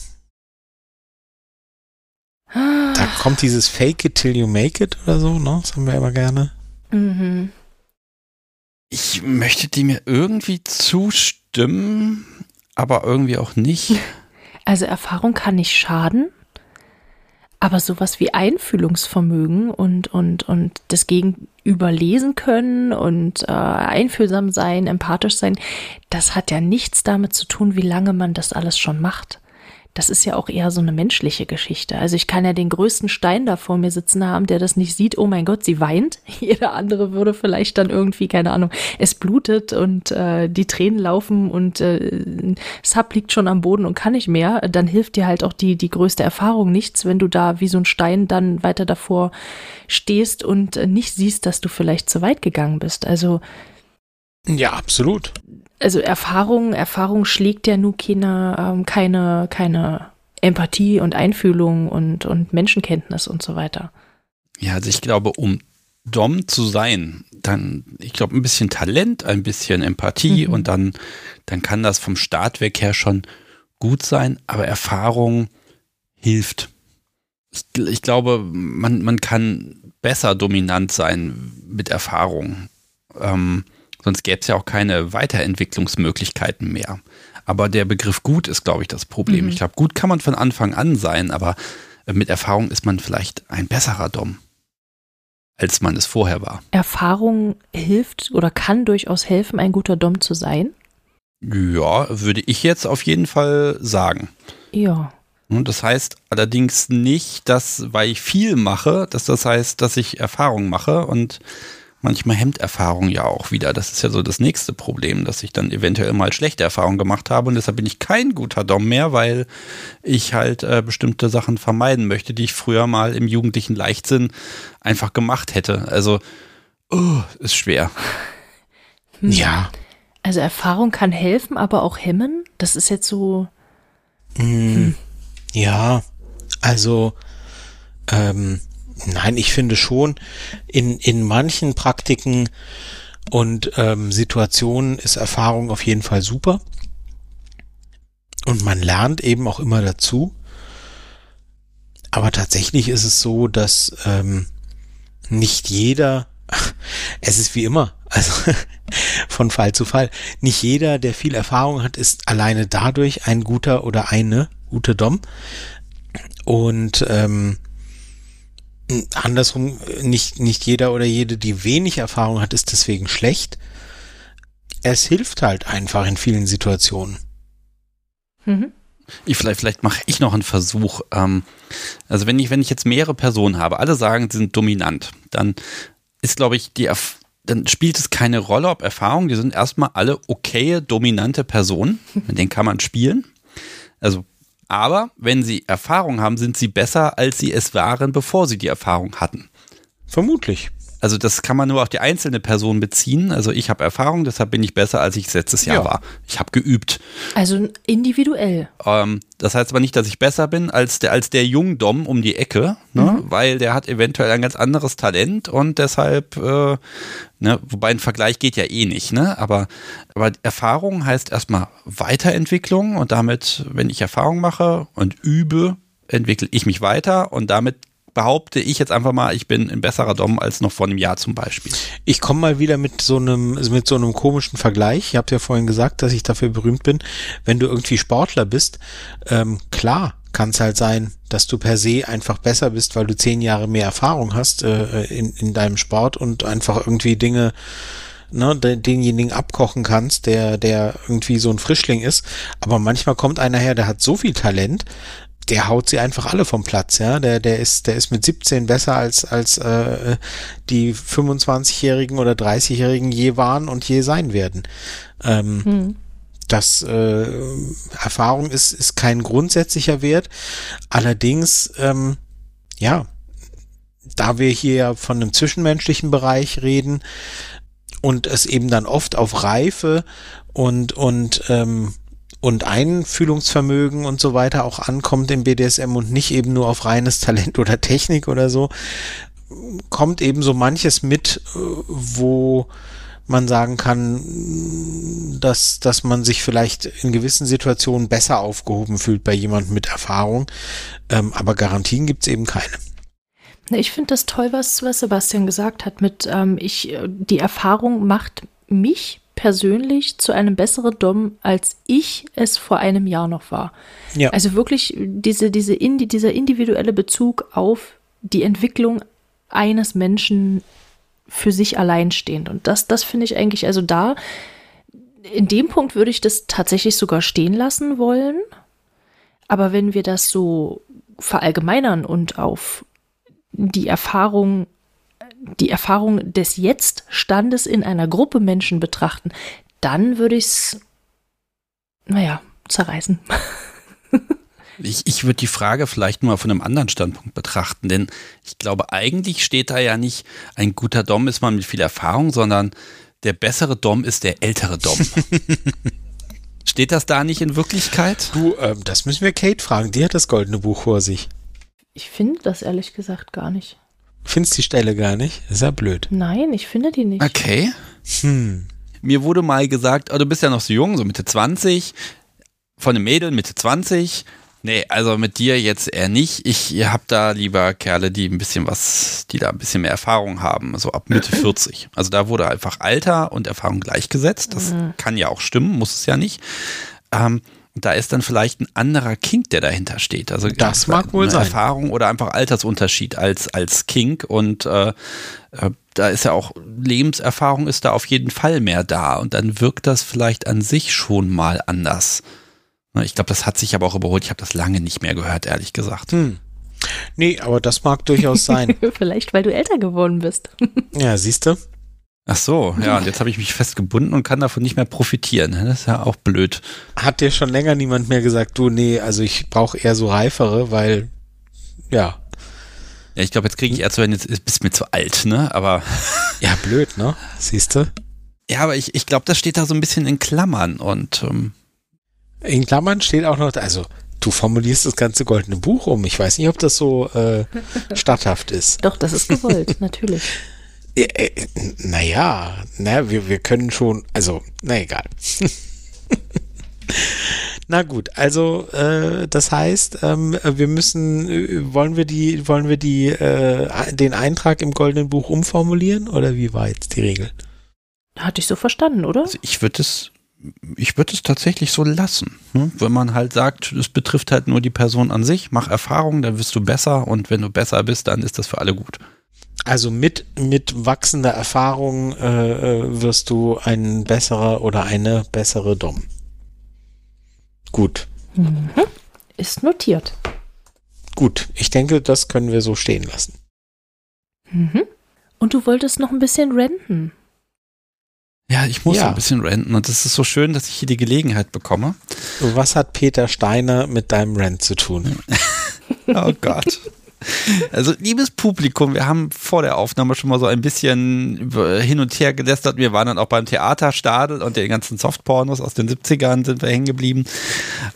Da kommt dieses Fake it till you make it oder so, ne? Das haben wir immer gerne. Mhm. Ich möchte die mir irgendwie zustimmen, aber irgendwie auch nicht. Also Erfahrung kann nicht schaden, aber sowas wie Einfühlungsvermögen und, und, und das Gegenüber lesen können und äh, einfühlsam sein, empathisch sein, das hat ja nichts damit zu tun, wie lange man das alles schon macht. Das ist ja auch eher so eine menschliche Geschichte. Also ich kann ja den größten Stein da vor mir sitzen haben, der das nicht sieht. Oh mein Gott, sie weint. Jeder andere würde vielleicht dann irgendwie, keine Ahnung, es blutet und äh, die Tränen laufen und äh, Sub liegt schon am Boden und kann nicht mehr. Dann hilft dir halt auch die, die größte Erfahrung nichts, wenn du da wie so ein Stein dann weiter davor stehst und äh, nicht siehst, dass du vielleicht zu weit gegangen bist. Also Ja, absolut. Also Erfahrung, Erfahrung schlägt ja nur keine, ähm, keine, keine Empathie und Einfühlung und, und Menschenkenntnis und so weiter. Ja, also ich glaube, um Dom zu sein, dann, ich glaube, ein bisschen Talent, ein bisschen Empathie Mhm. und dann, dann kann das vom Start weg her schon gut sein, aber Erfahrung hilft. Ich, ich glaube, man, man kann besser dominant sein mit Erfahrung. Ähm, sonst gäbe es ja auch keine Weiterentwicklungsmöglichkeiten mehr. Aber der Begriff gut ist, glaube ich, das Problem. Mhm. Ich glaube, gut kann man von Anfang an sein, aber äh, mit Erfahrung ist man vielleicht ein besserer Dom, als man es vorher war. Erfahrung hilft oder kann durchaus helfen, ein guter Dom zu sein. Ja, würde ich jetzt auf jeden Fall sagen. Ja. Und das heißt allerdings nicht, dass, weil ich viel mache, dass das heißt, dass ich Erfahrung mache und manchmal hemmt Erfahrung ja auch wieder. Das ist ja so das nächste Problem, dass ich dann eventuell mal schlechte Erfahrungen gemacht habe und deshalb bin ich kein guter Dom mehr, weil ich halt äh, bestimmte Sachen vermeiden möchte, die ich früher mal im jugendlichen Leichtsinn einfach gemacht hätte. Also, oh, ist schwer. Hm. Ja. Also Erfahrung kann helfen, aber auch hemmen. Das ist jetzt so. Mm, Ja, also ähm, nein, ich finde schon, in, in manchen Praktiken und ähm, Situationen ist Erfahrung auf jeden Fall super. Und man lernt eben auch immer dazu. Aber tatsächlich ist es so, dass ähm, nicht jeder, es ist wie immer, also von Fall zu Fall, nicht jeder, der viel Erfahrung hat, ist alleine dadurch ein guter oder eine gute Dom. Und ähm, andersrum, nicht, nicht jeder oder jede, die wenig Erfahrung hat, ist deswegen schlecht. Es hilft halt einfach in vielen Situationen. Mhm. Ich, vielleicht vielleicht mache ich noch einen Versuch. Ähm, also wenn ich, wenn ich jetzt mehrere Personen habe, alle sagen, sie sind dominant, dann ist, glaube ich, die Erf dann spielt es keine Rolle, ob Erfahrung, die sind erstmal alle okaye, dominante Personen, mit denen kann man spielen. Also, aber wenn sie Erfahrung haben, sind sie besser, als sie es waren, bevor sie die Erfahrung hatten. Vermutlich. Also das kann man nur auf die einzelne Person beziehen. Also ich habe Erfahrung, deshalb bin ich besser, als ich es letztes Jahr Ja. war. Ich habe geübt. Also individuell. Ähm, das heißt aber nicht, dass ich besser bin als der, als der Jungdom um die Ecke, ne? weil der hat eventuell ein ganz anderes Talent und deshalb, äh, ne, wobei ein Vergleich geht ja eh nicht, ne? aber, aber Erfahrung heißt erstmal Weiterentwicklung und damit, wenn ich Erfahrung mache und übe, entwickle ich mich weiter und damit behaupte ich jetzt einfach mal, ich bin ein besserer Dom als noch vor einem Jahr zum Beispiel. Ich komme mal wieder mit so einem mit so einem komischen Vergleich. Ihr habt ja vorhin gesagt, dass ich dafür berühmt bin. Wenn du irgendwie Sportler bist, ähm, klar kann es halt sein, dass du per se einfach besser bist, weil du zehn Jahre mehr Erfahrung hast äh, in, in deinem Sport und einfach irgendwie Dinge ne, de- denjenigen abkochen kannst, der, der irgendwie so ein Frischling ist. Aber manchmal kommt einer her, der hat so viel Talent, der haut sie einfach alle vom Platz, ja. Der, der ist, der ist mit 17 besser als, als äh, die 25-Jährigen oder 30-Jährigen je waren und je sein werden. Ähm, Hm. das äh, Erfahrung ist, ist kein grundsätzlicher Wert. Allerdings, ähm, ja, da wir hier ja von einem zwischenmenschlichen Bereich reden und es eben dann oft auf Reife und, und, ähm, und Einfühlungsvermögen und so weiter auch ankommt im BDSM und nicht eben nur auf reines Talent oder Technik oder so, kommt eben so manches mit, äh, wo man sagen kann, dass, dass man sich vielleicht in gewissen Situationen besser aufgehoben fühlt bei jemandem mit Erfahrung. Ähm, aber Garantien gibt's eben keine. Ich finde das toll, was, was Sebastian gesagt hat mit, ähm, ich, die Erfahrung macht mich persönlich zu einem besseren Dom, als ich es vor einem Jahr noch war. Ja. Also wirklich diese, diese Indi, dieser individuelle Bezug auf die Entwicklung eines Menschen für sich alleinstehend. Und das, das finde ich eigentlich, also da, in dem Punkt würde ich das tatsächlich sogar stehen lassen wollen. Aber wenn wir das so verallgemeinern und auf die Erfahrung, die Erfahrung des Jetzt-Standes in einer Gruppe Menschen betrachten, dann würde ich es, naja, zerreißen. Ich, ich würde die Frage vielleicht mal von einem anderen Standpunkt betrachten, denn ich glaube, eigentlich steht da ja nicht, ein guter Dom ist man mit viel Erfahrung, sondern der bessere Dom ist der ältere Dom. steht das da nicht in Wirklichkeit? Du, ähm, das müssen wir Kate fragen. Die hat das goldene Buch vor sich. Ich finde das ehrlich gesagt gar nicht. Findest die Stelle gar nicht? ist ja blöd. Nein, ich finde die nicht. Okay. Hm. Mir wurde mal gesagt, oh, du bist ja noch so jung, so Mitte 20, von einem Mädel Mitte 20, Nee, also mit dir jetzt eher nicht. Ich hab da lieber Kerle, die ein bisschen was, die da ein bisschen mehr Erfahrung haben, so ab Mitte 40. Also da wurde einfach Alter und Erfahrung gleichgesetzt. Das mhm. kann ja auch stimmen, muss es ja nicht. Ähm, da ist dann vielleicht ein anderer Kink, der dahinter steht. Also das mag wohl sein. Erfahrung oder einfach Altersunterschied als, als Kink und äh, äh, da ist ja auch Lebenserfahrung ist da auf jeden Fall mehr da und dann wirkt das vielleicht an sich schon mal anders. Ich glaube, das hat sich aber auch überholt. Ich habe das lange nicht mehr gehört, ehrlich gesagt. Hm. Nee, aber das mag durchaus sein. Vielleicht, weil du älter geworden bist. ja, siehst du? Ach so, ja, und jetzt habe ich mich festgebunden und kann davon nicht mehr profitieren. Das ist ja auch blöd. Hat dir schon länger niemand mehr gesagt, du, nee, also ich brauche eher so reifere, weil, ja. Ja, ich glaube, jetzt kriege ich eher zu, wenn jetzt bist mir zu alt, ne? Aber. ja, blöd, ne? Siehst du? Ja, aber ich, ich glaube, das steht da so ein bisschen in Klammern und ähm, in Klammern steht auch noch, also du formulierst das ganze goldene Buch um. Ich weiß nicht, ob das so äh, statthaft ist. Doch, das ist gewollt, natürlich. Äh, äh, naja, na, wir, wir können schon, also, na egal. Na gut, also äh, das heißt, ähm, wir müssen, äh, wollen wir die, wollen wir die, äh, den Eintrag im Goldenen Buch umformulieren oder wie war jetzt die Regel? Hatte ich so verstanden, oder? Also ich würde es ich würde es tatsächlich so lassen. Ne? Wenn man halt sagt, es betrifft halt nur die Person an sich, mach Erfahrung, dann wirst du besser und wenn du besser bist, dann ist das für alle gut. Also mit, mit wachsender Erfahrung äh, äh wirst du ein besserer oder eine bessere Dom. Gut. Mhm. Ist notiert. Gut, ich denke, das können wir so stehen lassen. Mhm. Und du wolltest noch ein bisschen renten. Ja, ich muss ja. ein bisschen renten und es ist so schön, dass ich hier die Gelegenheit bekomme. Was hat Peter Steiner mit deinem Rent zu tun? oh Gott. Also, liebes Publikum, wir haben vor der Aufnahme schon mal so ein bisschen hin und her gelästert. Wir waren dann auch beim Theaterstadel und den ganzen Softpornos aus den 70ern sind wir hängen geblieben.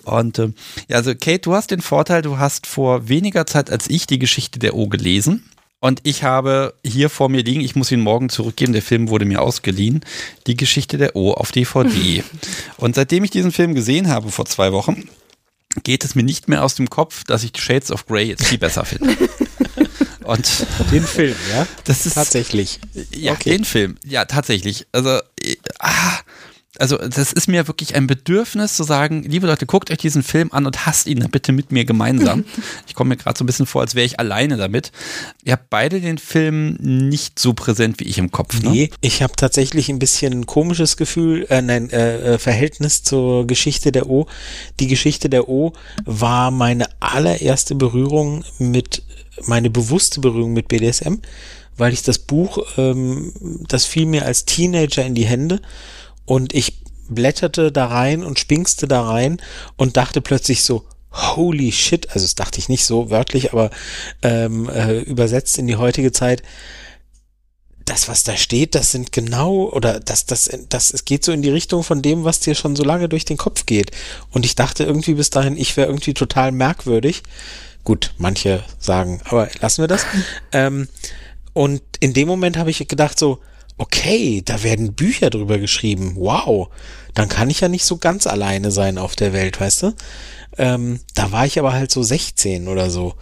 Und äh, ja, also Kate, du hast den Vorteil, du hast vor weniger Zeit als ich die Geschichte der O gelesen. Und ich habe hier vor mir liegen, ich muss ihn morgen zurückgeben, der Film wurde mir ausgeliehen, die Geschichte der O auf DVD. und seitdem ich diesen Film gesehen habe vor zwei Wochen, geht es mir nicht mehr aus dem Kopf, dass ich Shades of Grey jetzt viel besser finde. Und den Film, ja? Das ist tatsächlich. Ja, okay. den Film. Ja, tatsächlich. Also, äh, ah, also das ist mir wirklich ein Bedürfnis zu sagen, liebe Leute, guckt euch diesen Film an und hasst ihn bitte mit mir gemeinsam. ich komme mir gerade so ein bisschen vor, als wäre ich alleine damit. Ihr habt beide den Film nicht so präsent wie ich im Kopf. Ne? Nee, ich habe tatsächlich ein bisschen ein komisches Gefühl, äh, nein, äh, äh, Verhältnis zur Geschichte der O. Die Geschichte der O war meine allererste Berührung mit, meine bewusste Berührung mit BDSM, weil ich das Buch, ähm, das fiel mir als Teenager in die Hände und ich blätterte da rein und spinkste da rein und dachte plötzlich so, holy shit, also das dachte ich nicht so wörtlich, aber ähm, äh, übersetzt in die heutige Zeit, das, was da steht, das sind genau, oder das, das, das, es geht so in die Richtung von dem, was dir schon so lange durch den Kopf geht. Und ich dachte irgendwie bis dahin, ich wäre irgendwie total merkwürdig. Gut, manche sagen, aber lassen wir das. ähm, und in dem Moment habe ich gedacht so, okay, da werden Bücher drüber geschrieben. Wow, dann kann ich ja nicht so ganz alleine sein auf der Welt, weißt du? Ähm, da war ich aber halt so 16 oder so.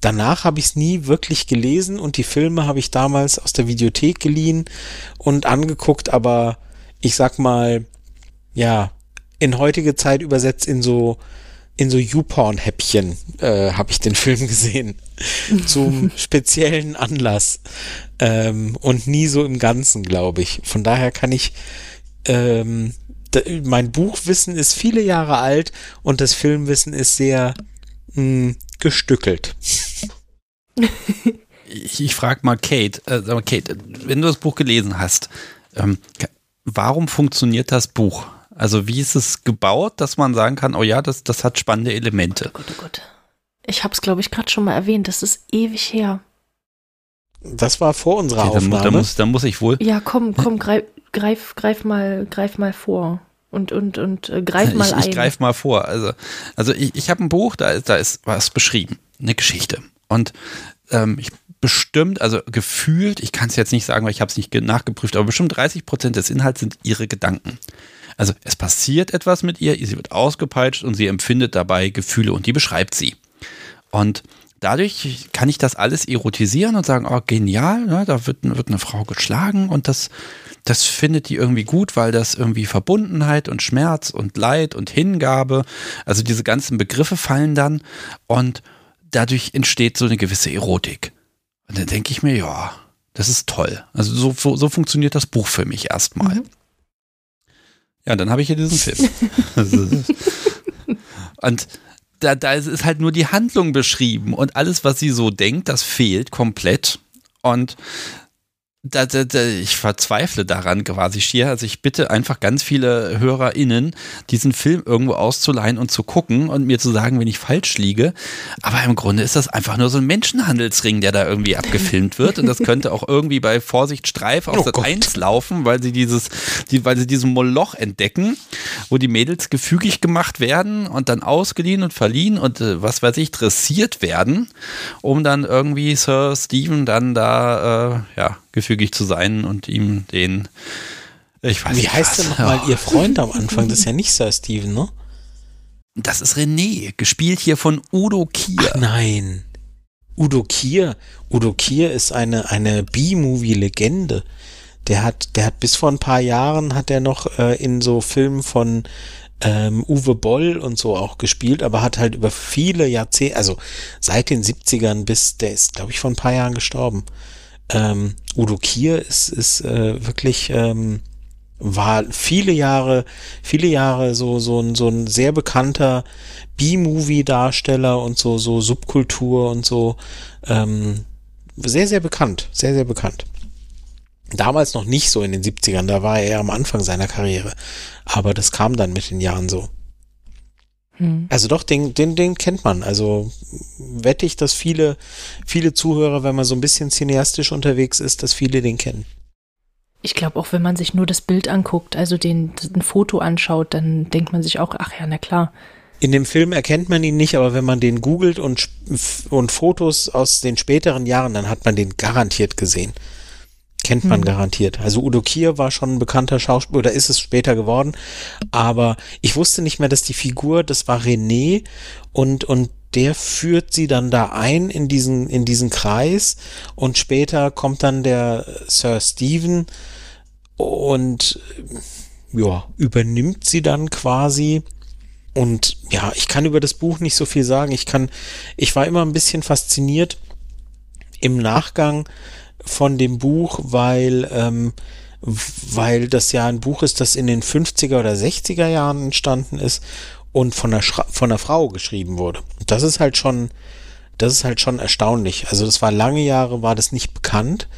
Danach habe ich es nie wirklich gelesen und die Filme habe ich damals aus der Videothek geliehen und angeguckt, aber ich sag mal, ja, in heutige Zeit übersetzt in so in so YouPorn-Häppchen äh, habe ich den Film gesehen. zum speziellen Anlass. Ähm, und nie so im Ganzen, glaube ich. Von daher kann ich ähm, mein Buchwissen ist viele Jahre alt und das Filmwissen ist sehr mh, hm, gestückelt. ich, ich frage mal Kate, äh, Kate, wenn du das Buch gelesen hast, ähm, warum funktioniert das Buch? Also wie ist es gebaut, dass man sagen kann, oh ja, das, das hat spannende Elemente. Oh Gott, oh Gott. Ich habe es, glaube ich, gerade schon mal erwähnt. Das ist ewig her. Das war vor unserer okay, Aufnahme. Da muss, da muss ich wohl. Ja, komm, komm, greif, greif, greif mal, greif mal vor und und und äh, greif mal ich, ein. Ich greif mal vor. Also also ich, ich habe ein Buch, da ist da ist was beschrieben, eine Geschichte und ähm, ich bestimmt, also gefühlt, ich kann es jetzt nicht sagen, weil ich habe es nicht nachgeprüft, aber bestimmt 30 Prozent des Inhalts sind ihre Gedanken. Also es passiert etwas mit ihr, sie wird ausgepeitscht und sie empfindet dabei Gefühle und die beschreibt sie. Und dadurch kann ich das alles erotisieren und sagen, oh genial, ne, da wird, wird eine Frau geschlagen und das, das findet die irgendwie gut, weil das irgendwie Verbundenheit und Schmerz und Leid und Hingabe, also diese ganzen Begriffe fallen dann und dadurch entsteht so eine gewisse Erotik. Und dann denke ich mir, ja, das ist toll. Also so, so funktioniert das Buch für mich erstmal. Mhm. Ja, dann habe ich hier diesen Film. und da, da ist halt nur die Handlung beschrieben und alles, was sie so denkt, das fehlt komplett. Und da, da, da, ich verzweifle daran quasi schier. Also ich bitte einfach ganz viele HörerInnen, diesen Film irgendwo auszuleihen und zu gucken und mir zu sagen, wenn ich falsch liege. Aber im Grunde ist das einfach nur so ein Menschenhandelsring, der da irgendwie abgefilmt wird. Und das könnte auch irgendwie bei Vorsicht Streif auf oh 1 laufen, weil sie dieses, die, weil sie diesen Moloch entdecken, wo die Mädels gefügig gemacht werden und dann ausgeliehen und verliehen und äh, was weiß ich, dressiert werden, um dann irgendwie Sir Stephen dann da, äh, ja, gefügig zu sein und ihm den, ich weiß Wie nicht. heißt denn nochmal ihr Freund am Anfang? Das ist ja nicht Sir Steven, ne? Das ist René, gespielt hier von Udo Kier. Ach nein. Udo Kier. Udo Kier ist eine, eine B-Movie-Legende. Der hat, der hat bis vor ein paar Jahren hat er noch äh, in so Filmen von ähm, Uwe Boll und so auch gespielt, aber hat halt über viele Jahrzehnte, also seit den 70ern bis, der ist, glaube ich, vor ein paar Jahren gestorben. Ähm, Udo Kier ist, ist äh, wirklich, ähm, war viele Jahre, viele Jahre so, so ein, so ein sehr bekannter B-Movie-Darsteller und so, so Subkultur und so, ähm, sehr, sehr bekannt, sehr, sehr bekannt. Damals noch nicht so in den 70ern, da war er am Anfang seiner Karriere. Aber das kam dann mit den Jahren so. Hm. Also doch, den, den, den kennt man. Also wette ich, dass viele, viele Zuhörer, wenn man so ein bisschen cineastisch unterwegs ist, dass viele den kennen. Ich glaube auch, wenn man sich nur das Bild anguckt, also den, ein Foto anschaut, dann denkt man sich auch, ach ja, na klar. In dem Film erkennt man ihn nicht, aber wenn man den googelt und, und Fotos aus den späteren Jahren, dann hat man den garantiert gesehen. Kennt man hm. garantiert. Also Udo Kier war schon ein bekannter Schauspieler, oder ist es später geworden. Aber ich wusste nicht mehr, dass die Figur, das war René und, und der führt sie dann da ein in diesen, in diesen Kreis und später kommt dann der Sir Stephen und ja, übernimmt sie dann quasi. Und ja, ich kann über das Buch nicht so viel sagen. Ich kann, ich war immer ein bisschen fasziniert im Nachgang, von dem Buch, weil, ähm, weil das ja ein Buch ist, das in den 50er oder 60er Jahren entstanden ist und von einer, Schra von einer Frau geschrieben wurde. Das ist halt schon, das ist halt schon erstaunlich. Also das war lange Jahre, war das nicht bekannt,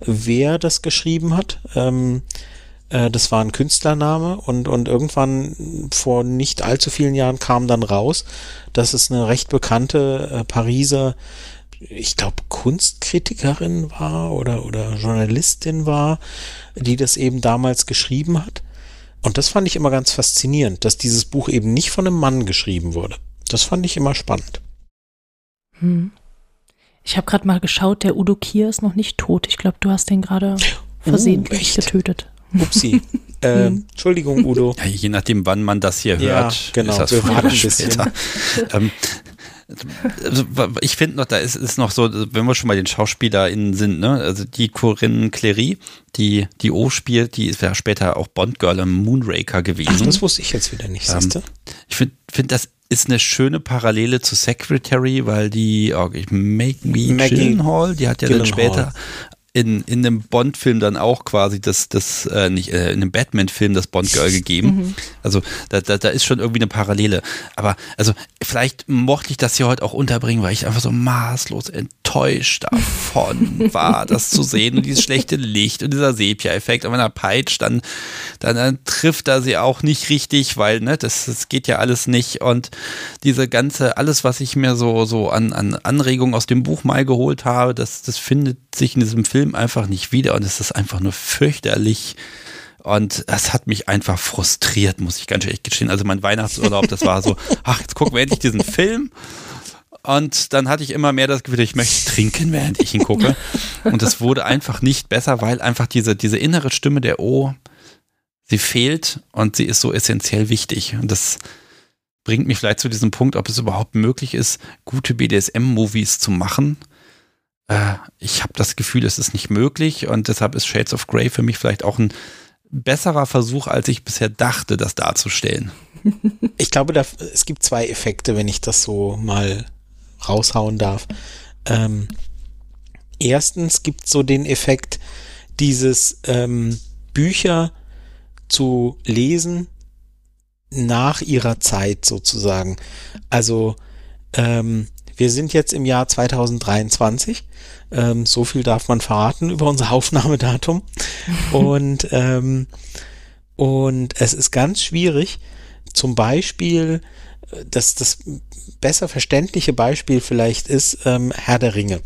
wer das geschrieben hat. Ähm, äh, das war ein Künstlername und, und irgendwann vor nicht allzu vielen Jahren kam dann raus, dass es eine recht bekannte äh, Pariser ich glaube, Kunstkritikerin war oder, oder Journalistin war, die das eben damals geschrieben hat. Und das fand ich immer ganz faszinierend, dass dieses Buch eben nicht von einem Mann geschrieben wurde. Das fand ich immer spannend. Hm. Ich habe gerade mal geschaut, der Udo Kier ist noch nicht tot. Ich glaube, du hast den gerade uh, versehentlich uh, getötet. Upsi. äh, Entschuldigung, Udo. Ja, je nachdem, wann man das hier ja, hört, genau. ist das Wir früher später. ähm, ich finde noch, da ist, ist noch so, wenn wir schon mal den SchauspielerInnen sind, ne, also die Corinne Clery, die die O spielt, die ist ja später auch Bond-Girl im Moonraker gewesen. Ach, das wusste ich jetzt wieder nicht, ähm, Ich finde, find, das ist eine schöne Parallele zu Secretary, weil die oh, Maggie Gyllenhaal, die hat ja Gyllenhaal. dann später in, in einem Bond-Film dann auch quasi das, das äh, nicht, äh, in einem Batman-Film das Bond-Girl gegeben. Mhm. Also da, da, da ist schon irgendwie eine Parallele. Aber also vielleicht mochte ich das hier heute auch unterbringen, weil ich einfach so maßlos enttäuscht davon war, das zu sehen und dieses schlechte Licht und dieser Sepia-Effekt. Und wenn er peitscht, dann, dann, dann trifft er sie auch nicht richtig, weil ne, das, das geht ja alles nicht. Und diese ganze, alles, was ich mir so, so an, an Anregungen aus dem Buch mal geholt habe, das, das findet sich in diesem Film Film einfach nicht wieder und es ist einfach nur fürchterlich. Und es hat mich einfach frustriert, muss ich ganz ehrlich gestehen. Also mein Weihnachtsurlaub, das war so, ach, jetzt gucken wir endlich diesen Film. Und dann hatte ich immer mehr das Gefühl, ich möchte trinken, während ich ihn gucke. Und es wurde einfach nicht besser, weil einfach diese, diese innere Stimme der O, sie fehlt und sie ist so essentiell wichtig. Und das bringt mich vielleicht zu diesem Punkt, ob es überhaupt möglich ist, gute BDSM-Movies zu machen äh, ich habe das Gefühl, es ist nicht möglich und deshalb ist Shades of Grey für mich vielleicht auch ein besserer Versuch, als ich bisher dachte, das darzustellen. Ich glaube, da, es gibt zwei Effekte, wenn ich das so mal raushauen darf. Ähm, erstens gibt es so den Effekt, dieses ähm, Bücher zu lesen nach ihrer Zeit sozusagen. Also ähm, wir sind jetzt im Jahr 2023. Ähm, so viel darf man verraten über unser Aufnahmedatum. und, ähm, und es ist ganz schwierig, zum Beispiel, äh, dass das besser verständliche Beispiel vielleicht ist ähm, Herr der Ringe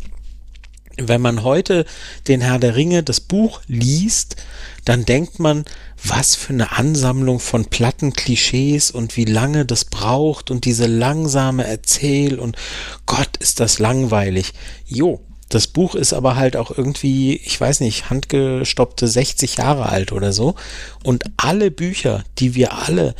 wenn man heute den Herr der Ringe, das Buch liest, dann denkt man, was für eine Ansammlung von platten Klischees und wie lange das braucht und diese langsame Erzähl und Gott ist das langweilig. Jo, das Buch ist aber halt auch irgendwie, ich weiß nicht, handgestoppte 60 Jahre alt oder so. Und alle Bücher, die wir alle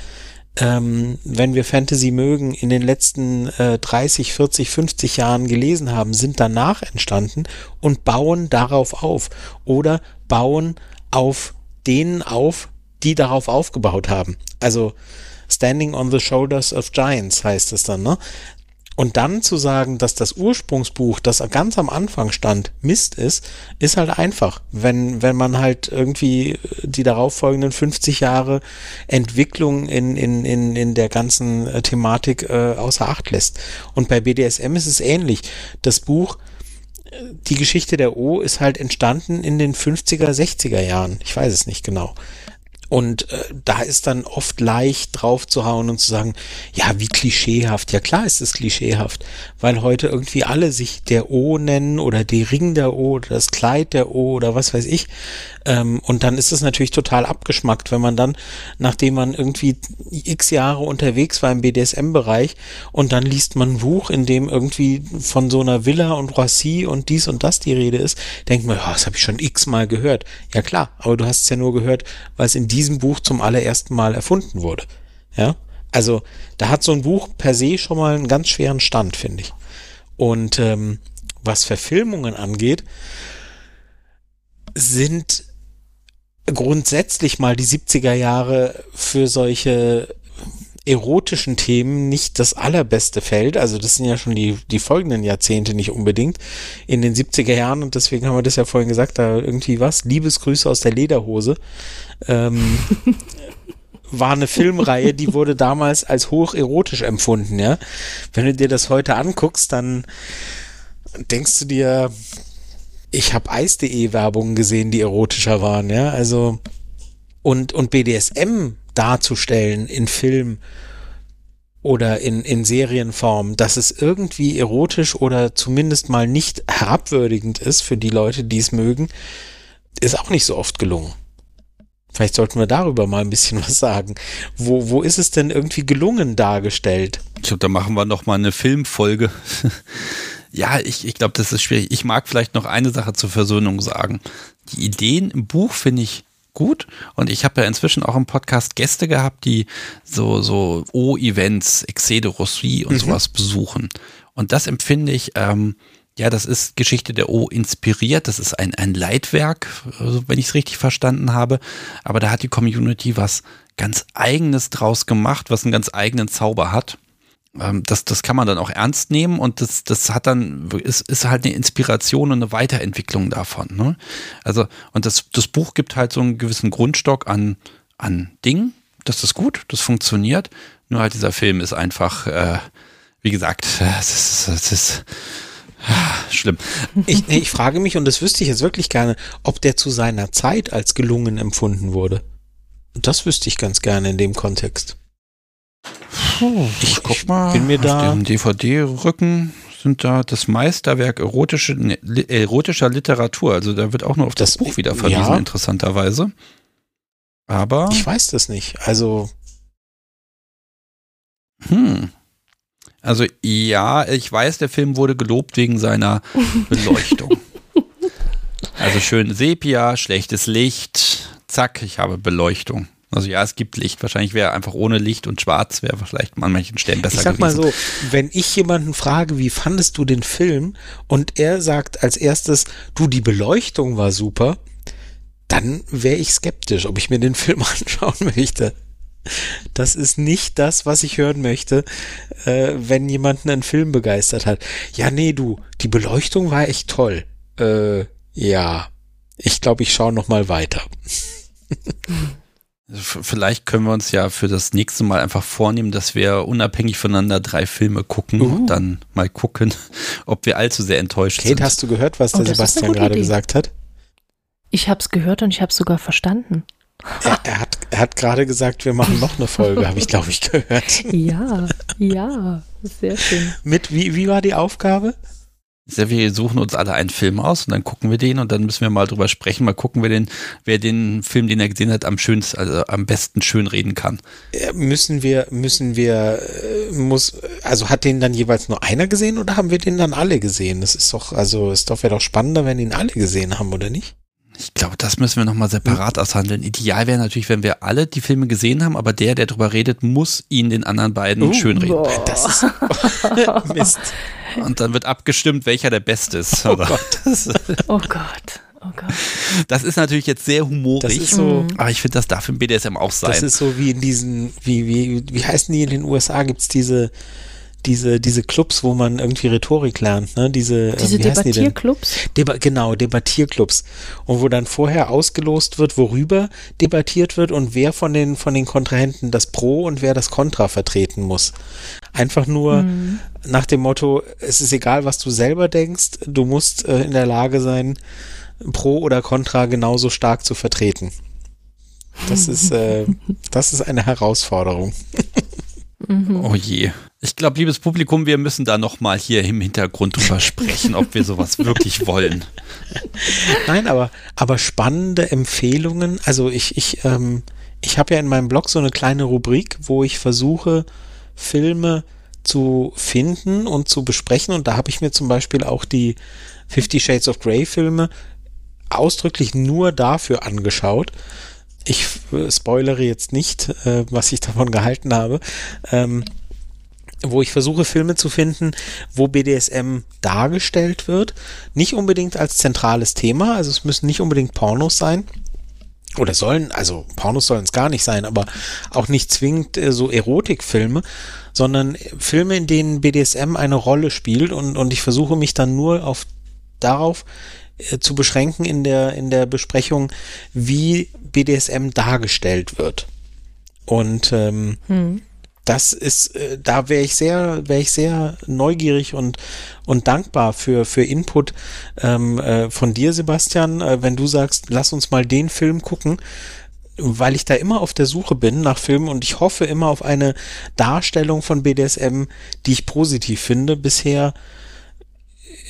ähm, wenn wir Fantasy mögen, in den letzten äh, 30, 40, 50 Jahren gelesen haben, sind danach entstanden und bauen darauf auf oder bauen auf denen auf, die darauf aufgebaut haben. Also Standing on the Shoulders of Giants heißt es dann, ne? Und dann zu sagen, dass das Ursprungsbuch, das ganz am Anfang stand, Mist ist, ist halt einfach, wenn, wenn man halt irgendwie die darauffolgenden 50 Jahre Entwicklung in, in, in, in der ganzen äh, Thematik äh, außer Acht lässt. Und bei BDSM ist es ähnlich. Das Buch, die Geschichte der O ist halt entstanden in den 50er, 60er Jahren. Ich weiß es nicht genau. Und äh, da ist dann oft leicht drauf zu hauen und zu sagen, ja, wie klischeehaft. Ja klar ist es klischeehaft, weil heute irgendwie alle sich der O nennen oder die Ring der O oder das Kleid der O oder was weiß ich. Ähm, und dann ist es natürlich total abgeschmackt, wenn man dann, nachdem man irgendwie x Jahre unterwegs war im BDSM-Bereich und dann liest man ein Buch, in dem irgendwie von so einer Villa und Roissy und dies und das die Rede ist, denkt man, ja, das habe ich schon x-mal gehört. Ja klar, aber du hast es ja nur gehört, weil es in diesem Buch zum allerersten Mal erfunden wurde. Ja, also da hat so ein Buch per se schon mal einen ganz schweren Stand, finde ich. Und ähm, was Verfilmungen angeht, sind grundsätzlich mal die 70er Jahre für solche erotischen Themen nicht das allerbeste Feld. Also das sind ja schon die, die folgenden Jahrzehnte nicht unbedingt. In den 70er Jahren, und deswegen haben wir das ja vorhin gesagt, da irgendwie was, Liebesgrüße aus der Lederhose, ähm, war eine Filmreihe, die wurde damals als hoch erotisch empfunden, ja. Wenn du dir das heute anguckst, dann denkst du dir, ich habe Eis.de Werbungen gesehen, die erotischer waren, ja. Also und, und BDSM darzustellen in Film oder in, in Serienform, dass es irgendwie erotisch oder zumindest mal nicht herabwürdigend ist für die Leute, die es mögen, ist auch nicht so oft gelungen. Vielleicht sollten wir darüber mal ein bisschen was sagen. Wo, wo ist es denn irgendwie gelungen dargestellt? Ich glaube, da machen wir noch mal eine Filmfolge. ja, ich, ich glaube, das ist schwierig. Ich mag vielleicht noch eine Sache zur Versöhnung sagen. Die Ideen im Buch finde ich gut. Und ich habe ja inzwischen auch im Podcast Gäste gehabt, die so, so O-Events, Excès de Rossi und mhm. sowas besuchen. Und das empfinde ich, ähm, ja, das ist Geschichte der O inspiriert. Das ist ein, ein Leitwerk, also wenn ich es richtig verstanden habe. Aber da hat die Community was ganz Eigenes draus gemacht, was einen ganz eigenen Zauber hat. Ähm, das, das kann man dann auch ernst nehmen und das, das hat dann, ist, ist halt eine Inspiration und eine Weiterentwicklung davon. Ne? Also, und das, das Buch gibt halt so einen gewissen Grundstock an, an Dingen. Das ist gut, das funktioniert. Nur halt dieser Film ist einfach, äh, wie gesagt, es ist, es ist schlimm. Ich, ich frage mich, und das wüsste ich jetzt wirklich gerne, ob der zu seiner Zeit als gelungen empfunden wurde. Das wüsste ich ganz gerne in dem Kontext. Ich guck mal, bin mir da auf dem DVD-Rücken sind da das Meisterwerk erotische, ne, erotischer Literatur. Also da wird auch nur auf das, das Buch wieder verwiesen, ja. interessanterweise. Aber. Ich weiß das nicht. Also. Hm. Also ja, ich weiß, der Film wurde gelobt wegen seiner Beleuchtung. also schön Sepia, schlechtes Licht, zack, ich habe Beleuchtung. Also ja, es gibt Licht. Wahrscheinlich wäre einfach ohne Licht und schwarz wäre vielleicht an manchen Stellen besser gewesen. Ich sag gewesen. mal so, wenn ich jemanden frage, wie fandest du den Film und er sagt als erstes, du, die Beleuchtung war super, dann wäre ich skeptisch, ob ich mir den Film anschauen möchte. Das ist nicht das, was ich hören möchte, äh, wenn jemanden einen Film begeistert hat. Ja, nee, du, die Beleuchtung war echt toll. Äh, ja, ich glaube, ich schaue noch mal weiter. Vielleicht können wir uns ja für das nächste Mal einfach vornehmen, dass wir unabhängig voneinander drei Filme gucken uh. und dann mal gucken, ob wir allzu sehr enttäuscht Kate, sind. Kate, hast du gehört, was oh, der Sebastian gerade Idee. gesagt hat? Ich habe es gehört und ich habe es sogar verstanden. Er, er, hat, er hat gerade gesagt, wir machen noch eine Folge, habe ich, glaube ich, gehört. Ja, ja, sehr schön. Mit, wie, wie war die Aufgabe? wir suchen uns alle einen Film aus und dann gucken wir den und dann müssen wir mal drüber sprechen, mal gucken, wer den, wer den Film, den er gesehen hat, am schönsten, also am besten schön reden kann. Müssen wir, müssen wir, äh, muss, also hat den dann jeweils nur einer gesehen oder haben wir den dann alle gesehen? Das ist doch, also ist doch, wäre doch spannender, wenn ihn alle gesehen haben, oder nicht? Ich glaube, das müssen wir nochmal separat aushandeln. Ideal wäre natürlich, wenn wir alle die Filme gesehen haben, aber der, der drüber redet, muss ihn den anderen beiden uh, schönreden. Boah. Das ist Mist. Und dann wird abgestimmt, welcher der Beste ist. Oh Gott. oh Gott. Oh Gott. Das ist natürlich jetzt sehr humorig, so, aber ich finde, das darf im BDSM auch sein. Das ist so wie in diesen, wie, wie, wie heißen die in den USA? Gibt es diese, diese, diese Clubs, wo man irgendwie Rhetorik lernt, ne? Diese, äh, diese Debattierclubs? Die Deba genau, Debattierclubs. Und wo dann vorher ausgelost wird, worüber debattiert wird und wer von den, von den Kontrahenten das Pro und wer das Contra vertreten muss. Einfach nur mhm. nach dem Motto, es ist egal, was du selber denkst, du musst äh, in der Lage sein, Pro oder Contra genauso stark zu vertreten. Das ist, äh, das ist eine Herausforderung. Mhm. Oh je. Ich glaube, liebes Publikum, wir müssen da nochmal hier im Hintergrund drüber sprechen, ob wir sowas wirklich wollen. Nein, aber, aber spannende Empfehlungen. Also ich, ich, ähm, ich habe ja in meinem Blog so eine kleine Rubrik, wo ich versuche, Filme zu finden und zu besprechen. Und da habe ich mir zum Beispiel auch die Fifty Shades of Grey Filme ausdrücklich nur dafür angeschaut, ich äh, spoilere jetzt nicht, äh, was ich davon gehalten habe, ähm, wo ich versuche, Filme zu finden, wo BDSM dargestellt wird. Nicht unbedingt als zentrales Thema, also es müssen nicht unbedingt Pornos sein. Oder sollen, also Pornos sollen es gar nicht sein, aber auch nicht zwingend äh, so Erotikfilme, sondern Filme, in denen BDSM eine Rolle spielt und, und ich versuche mich dann nur auf darauf äh, zu beschränken in der, in der Besprechung, wie BDSM dargestellt wird. Und ähm, hm. das ist, äh, da wäre ich sehr, wäre ich sehr neugierig und, und dankbar für, für Input ähm, äh, von dir, Sebastian, äh, wenn du sagst, lass uns mal den Film gucken. weil ich da immer auf der Suche bin nach Filmen und ich hoffe immer auf eine Darstellung von BDSM, die ich positiv finde. Bisher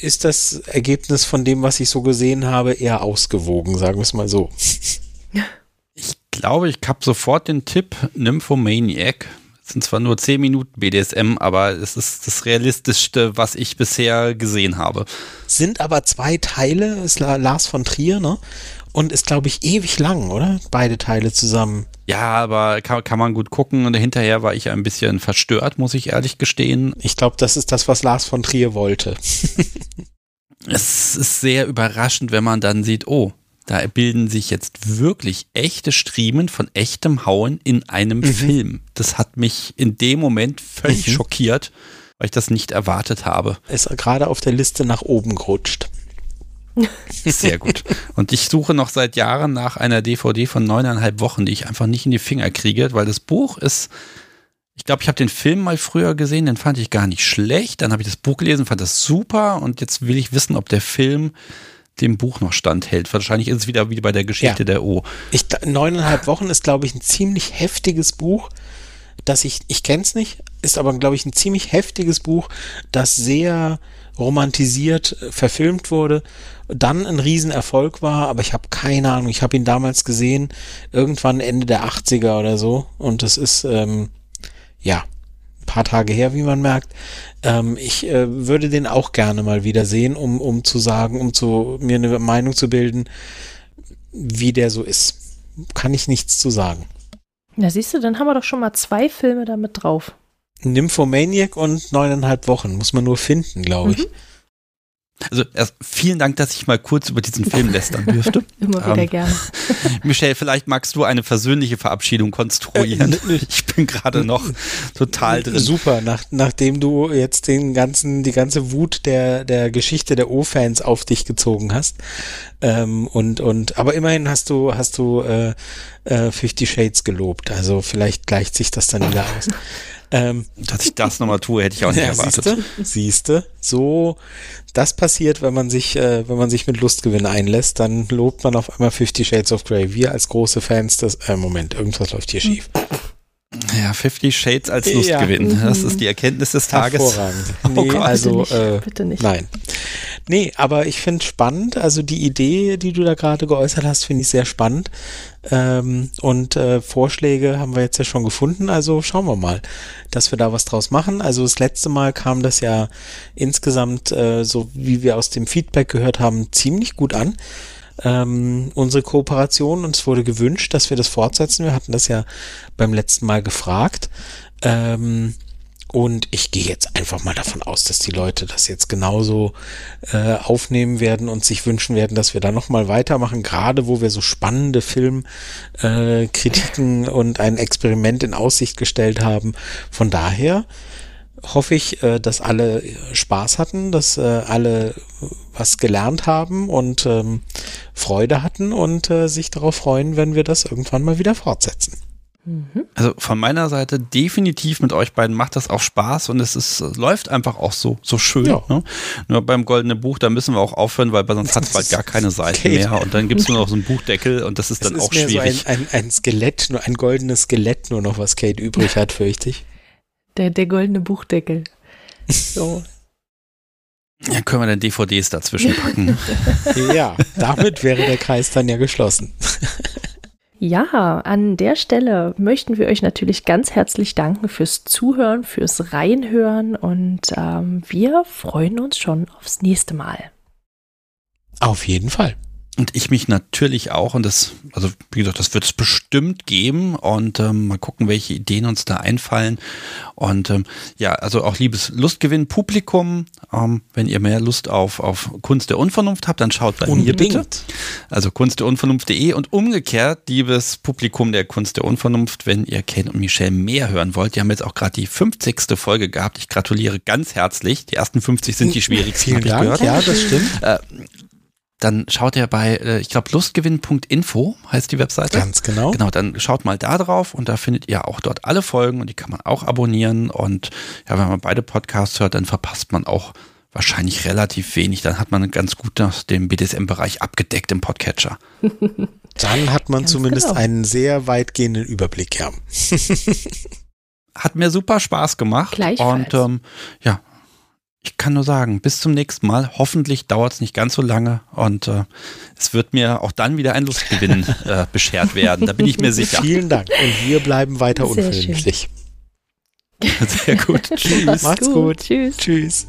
ist das Ergebnis von dem, was ich so gesehen habe, eher ausgewogen, sagen wir es mal so. Ich glaube, ich habe sofort den Tipp Nymphomaniac. Es sind zwar nur 10 Minuten BDSM, aber es ist das Realistischste, was ich bisher gesehen habe. Sind aber zwei Teile, ist Lars von Trier, ne? Und ist, glaube ich, ewig lang, oder? Beide Teile zusammen. Ja, aber kann, kann man gut gucken. Und hinterher war ich ein bisschen verstört, muss ich ehrlich gestehen. Ich glaube, das ist das, was Lars von Trier wollte. es ist sehr überraschend, wenn man dann sieht, oh, da bilden sich jetzt wirklich echte Striemen von echtem Hauen in einem mhm. Film. Das hat mich in dem Moment völlig mhm. schockiert, weil ich das nicht erwartet habe. Ist gerade auf der Liste nach oben gerutscht. Sehr gut. Und ich suche noch seit Jahren nach einer DVD von neuneinhalb Wochen, die ich einfach nicht in die Finger kriege, weil das Buch ist, ich glaube, ich habe den Film mal früher gesehen, den fand ich gar nicht schlecht. Dann habe ich das Buch gelesen, fand das super und jetzt will ich wissen, ob der Film dem Buch noch standhält. Wahrscheinlich ist es wieder wie bei der Geschichte ja. der O. Ich, neuneinhalb Wochen ist, glaube ich, ein ziemlich heftiges Buch, das ich, ich kenne es nicht, ist aber, glaube ich, ein ziemlich heftiges Buch, das sehr romantisiert äh, verfilmt wurde, dann ein Riesenerfolg war, aber ich habe keine Ahnung, ich habe ihn damals gesehen, irgendwann Ende der 80er oder so und das ist, ähm, ja, paar Tage her, wie man merkt. Ähm, ich äh, würde den auch gerne mal wieder sehen, um, um zu sagen, um zu, mir eine Meinung zu bilden, wie der so ist. Kann ich nichts zu sagen. Na siehst du, dann haben wir doch schon mal zwei Filme damit drauf. Nymphomaniac und neuneinhalb Wochen. Muss man nur finden, glaube ich. Mhm. Also erst vielen Dank, dass ich mal kurz über diesen Film lästern dürfte. Immer wieder ähm, gerne. Michelle, vielleicht magst du eine versöhnliche Verabschiedung konstruieren. Äh, ich bin gerade noch total drin. Super, Nach, nachdem du jetzt den ganzen, die ganze Wut der, der Geschichte der O-Fans auf dich gezogen hast. Ähm, und, und, aber immerhin hast du, hast du äh, äh, Fifty Shades gelobt. Also vielleicht gleicht sich das dann wieder aus. Ähm, Dass ich das nochmal tue, hätte ich auch nicht ja, erwartet. Siehste, so, das passiert, wenn man sich, äh, wenn man sich mit Lustgewinn einlässt, dann lobt man auf einmal Fifty Shades of Grey. Wir als große Fans des, äh, Moment, irgendwas läuft hier schief. Ja, 50 Shades als Lustgewinn. Ja. Das ist die Erkenntnis des Tages. Hervorragend. Oh nee, oh also, bitte nicht. Äh, bitte nicht. Nein. Nee, aber ich finde spannend, also die Idee, die du da gerade geäußert hast, finde ich sehr spannend. Ähm, und äh, Vorschläge haben wir jetzt ja schon gefunden, also schauen wir mal, dass wir da was draus machen. Also das letzte Mal kam das ja insgesamt, äh, so wie wir aus dem Feedback gehört haben, ziemlich gut an ähm, unsere Kooperation und es wurde gewünscht, dass wir das fortsetzen. Wir hatten das ja beim letzten Mal gefragt. Ähm, und ich gehe jetzt einfach mal davon aus, dass die Leute das jetzt genauso äh, aufnehmen werden und sich wünschen werden, dass wir da nochmal weitermachen, gerade wo wir so spannende Filmkritiken äh, und ein Experiment in Aussicht gestellt haben. Von daher hoffe ich, äh, dass alle Spaß hatten, dass äh, alle was gelernt haben und ähm, Freude hatten und äh, sich darauf freuen, wenn wir das irgendwann mal wieder fortsetzen. Mhm. Also von meiner Seite definitiv mit euch beiden macht das auch Spaß und es ist, läuft einfach auch so, so schön. Ja. Ne? Nur beim Goldenen Buch, da müssen wir auch aufhören, weil sonst hat es bald gar keine Seiten okay. mehr und dann gibt es nur noch so einen Buchdeckel und das ist es dann ist auch schwierig. So ein, ein, ein Skelett, nur ein goldenes Skelett nur noch, was Kate übrig hat, fürchte ich. Der, der goldene Buchdeckel. So. Ja, können wir dann DVDs dazwischen packen. ja, damit wäre der Kreis dann ja geschlossen. Ja, an der Stelle möchten wir euch natürlich ganz herzlich danken fürs Zuhören, fürs Reinhören und ähm, wir freuen uns schon aufs nächste Mal. Auf jeden Fall. Und ich mich natürlich auch. Und das, also wie gesagt, das wird es bestimmt geben. Und ähm, mal gucken, welche Ideen uns da einfallen. Und ähm, ja, also auch liebes Lustgewinn Publikum. Ähm, wenn ihr mehr Lust auf, auf Kunst der Unvernunft habt, dann schaut bei Unbedingt. mir bitte. Also Kunst der Unvernunft.de und umgekehrt, liebes Publikum der Kunst der Unvernunft, wenn ihr Kate und Michelle mehr hören wollt. Die haben jetzt auch gerade die 50. Folge gehabt. Ich gratuliere ganz herzlich. Die ersten 50 sind die schwierigsten, habe ich gehört. Ja, das stimmt. Äh, dann schaut ihr bei, äh, ich glaube, lustgewinn.info heißt die Webseite. Ganz genau. Genau, dann schaut mal da drauf und da findet ihr auch dort alle Folgen und die kann man auch abonnieren. Und ja, wenn man beide Podcasts hört, dann verpasst man auch wahrscheinlich relativ wenig. Dann hat man ganz gut den BDSM-Bereich abgedeckt im Podcatcher. Dann hat man Ganz zumindest genau. einen sehr weitgehenden Überblick, ja. Hat mir super Spaß gemacht. Gleichfalls. Und ähm, ja, ich kann nur sagen, bis zum nächsten Mal. Hoffentlich dauert es nicht ganz so lange und äh, es wird mir auch dann wieder ein Lustgewinn äh, beschert werden. Da bin ich mir sicher. Vielen Dank. Und wir bleiben weiter Sehr unverbindlich. Sehr gut. Tschüss. Macht's gut. Tschüss. Tschüss.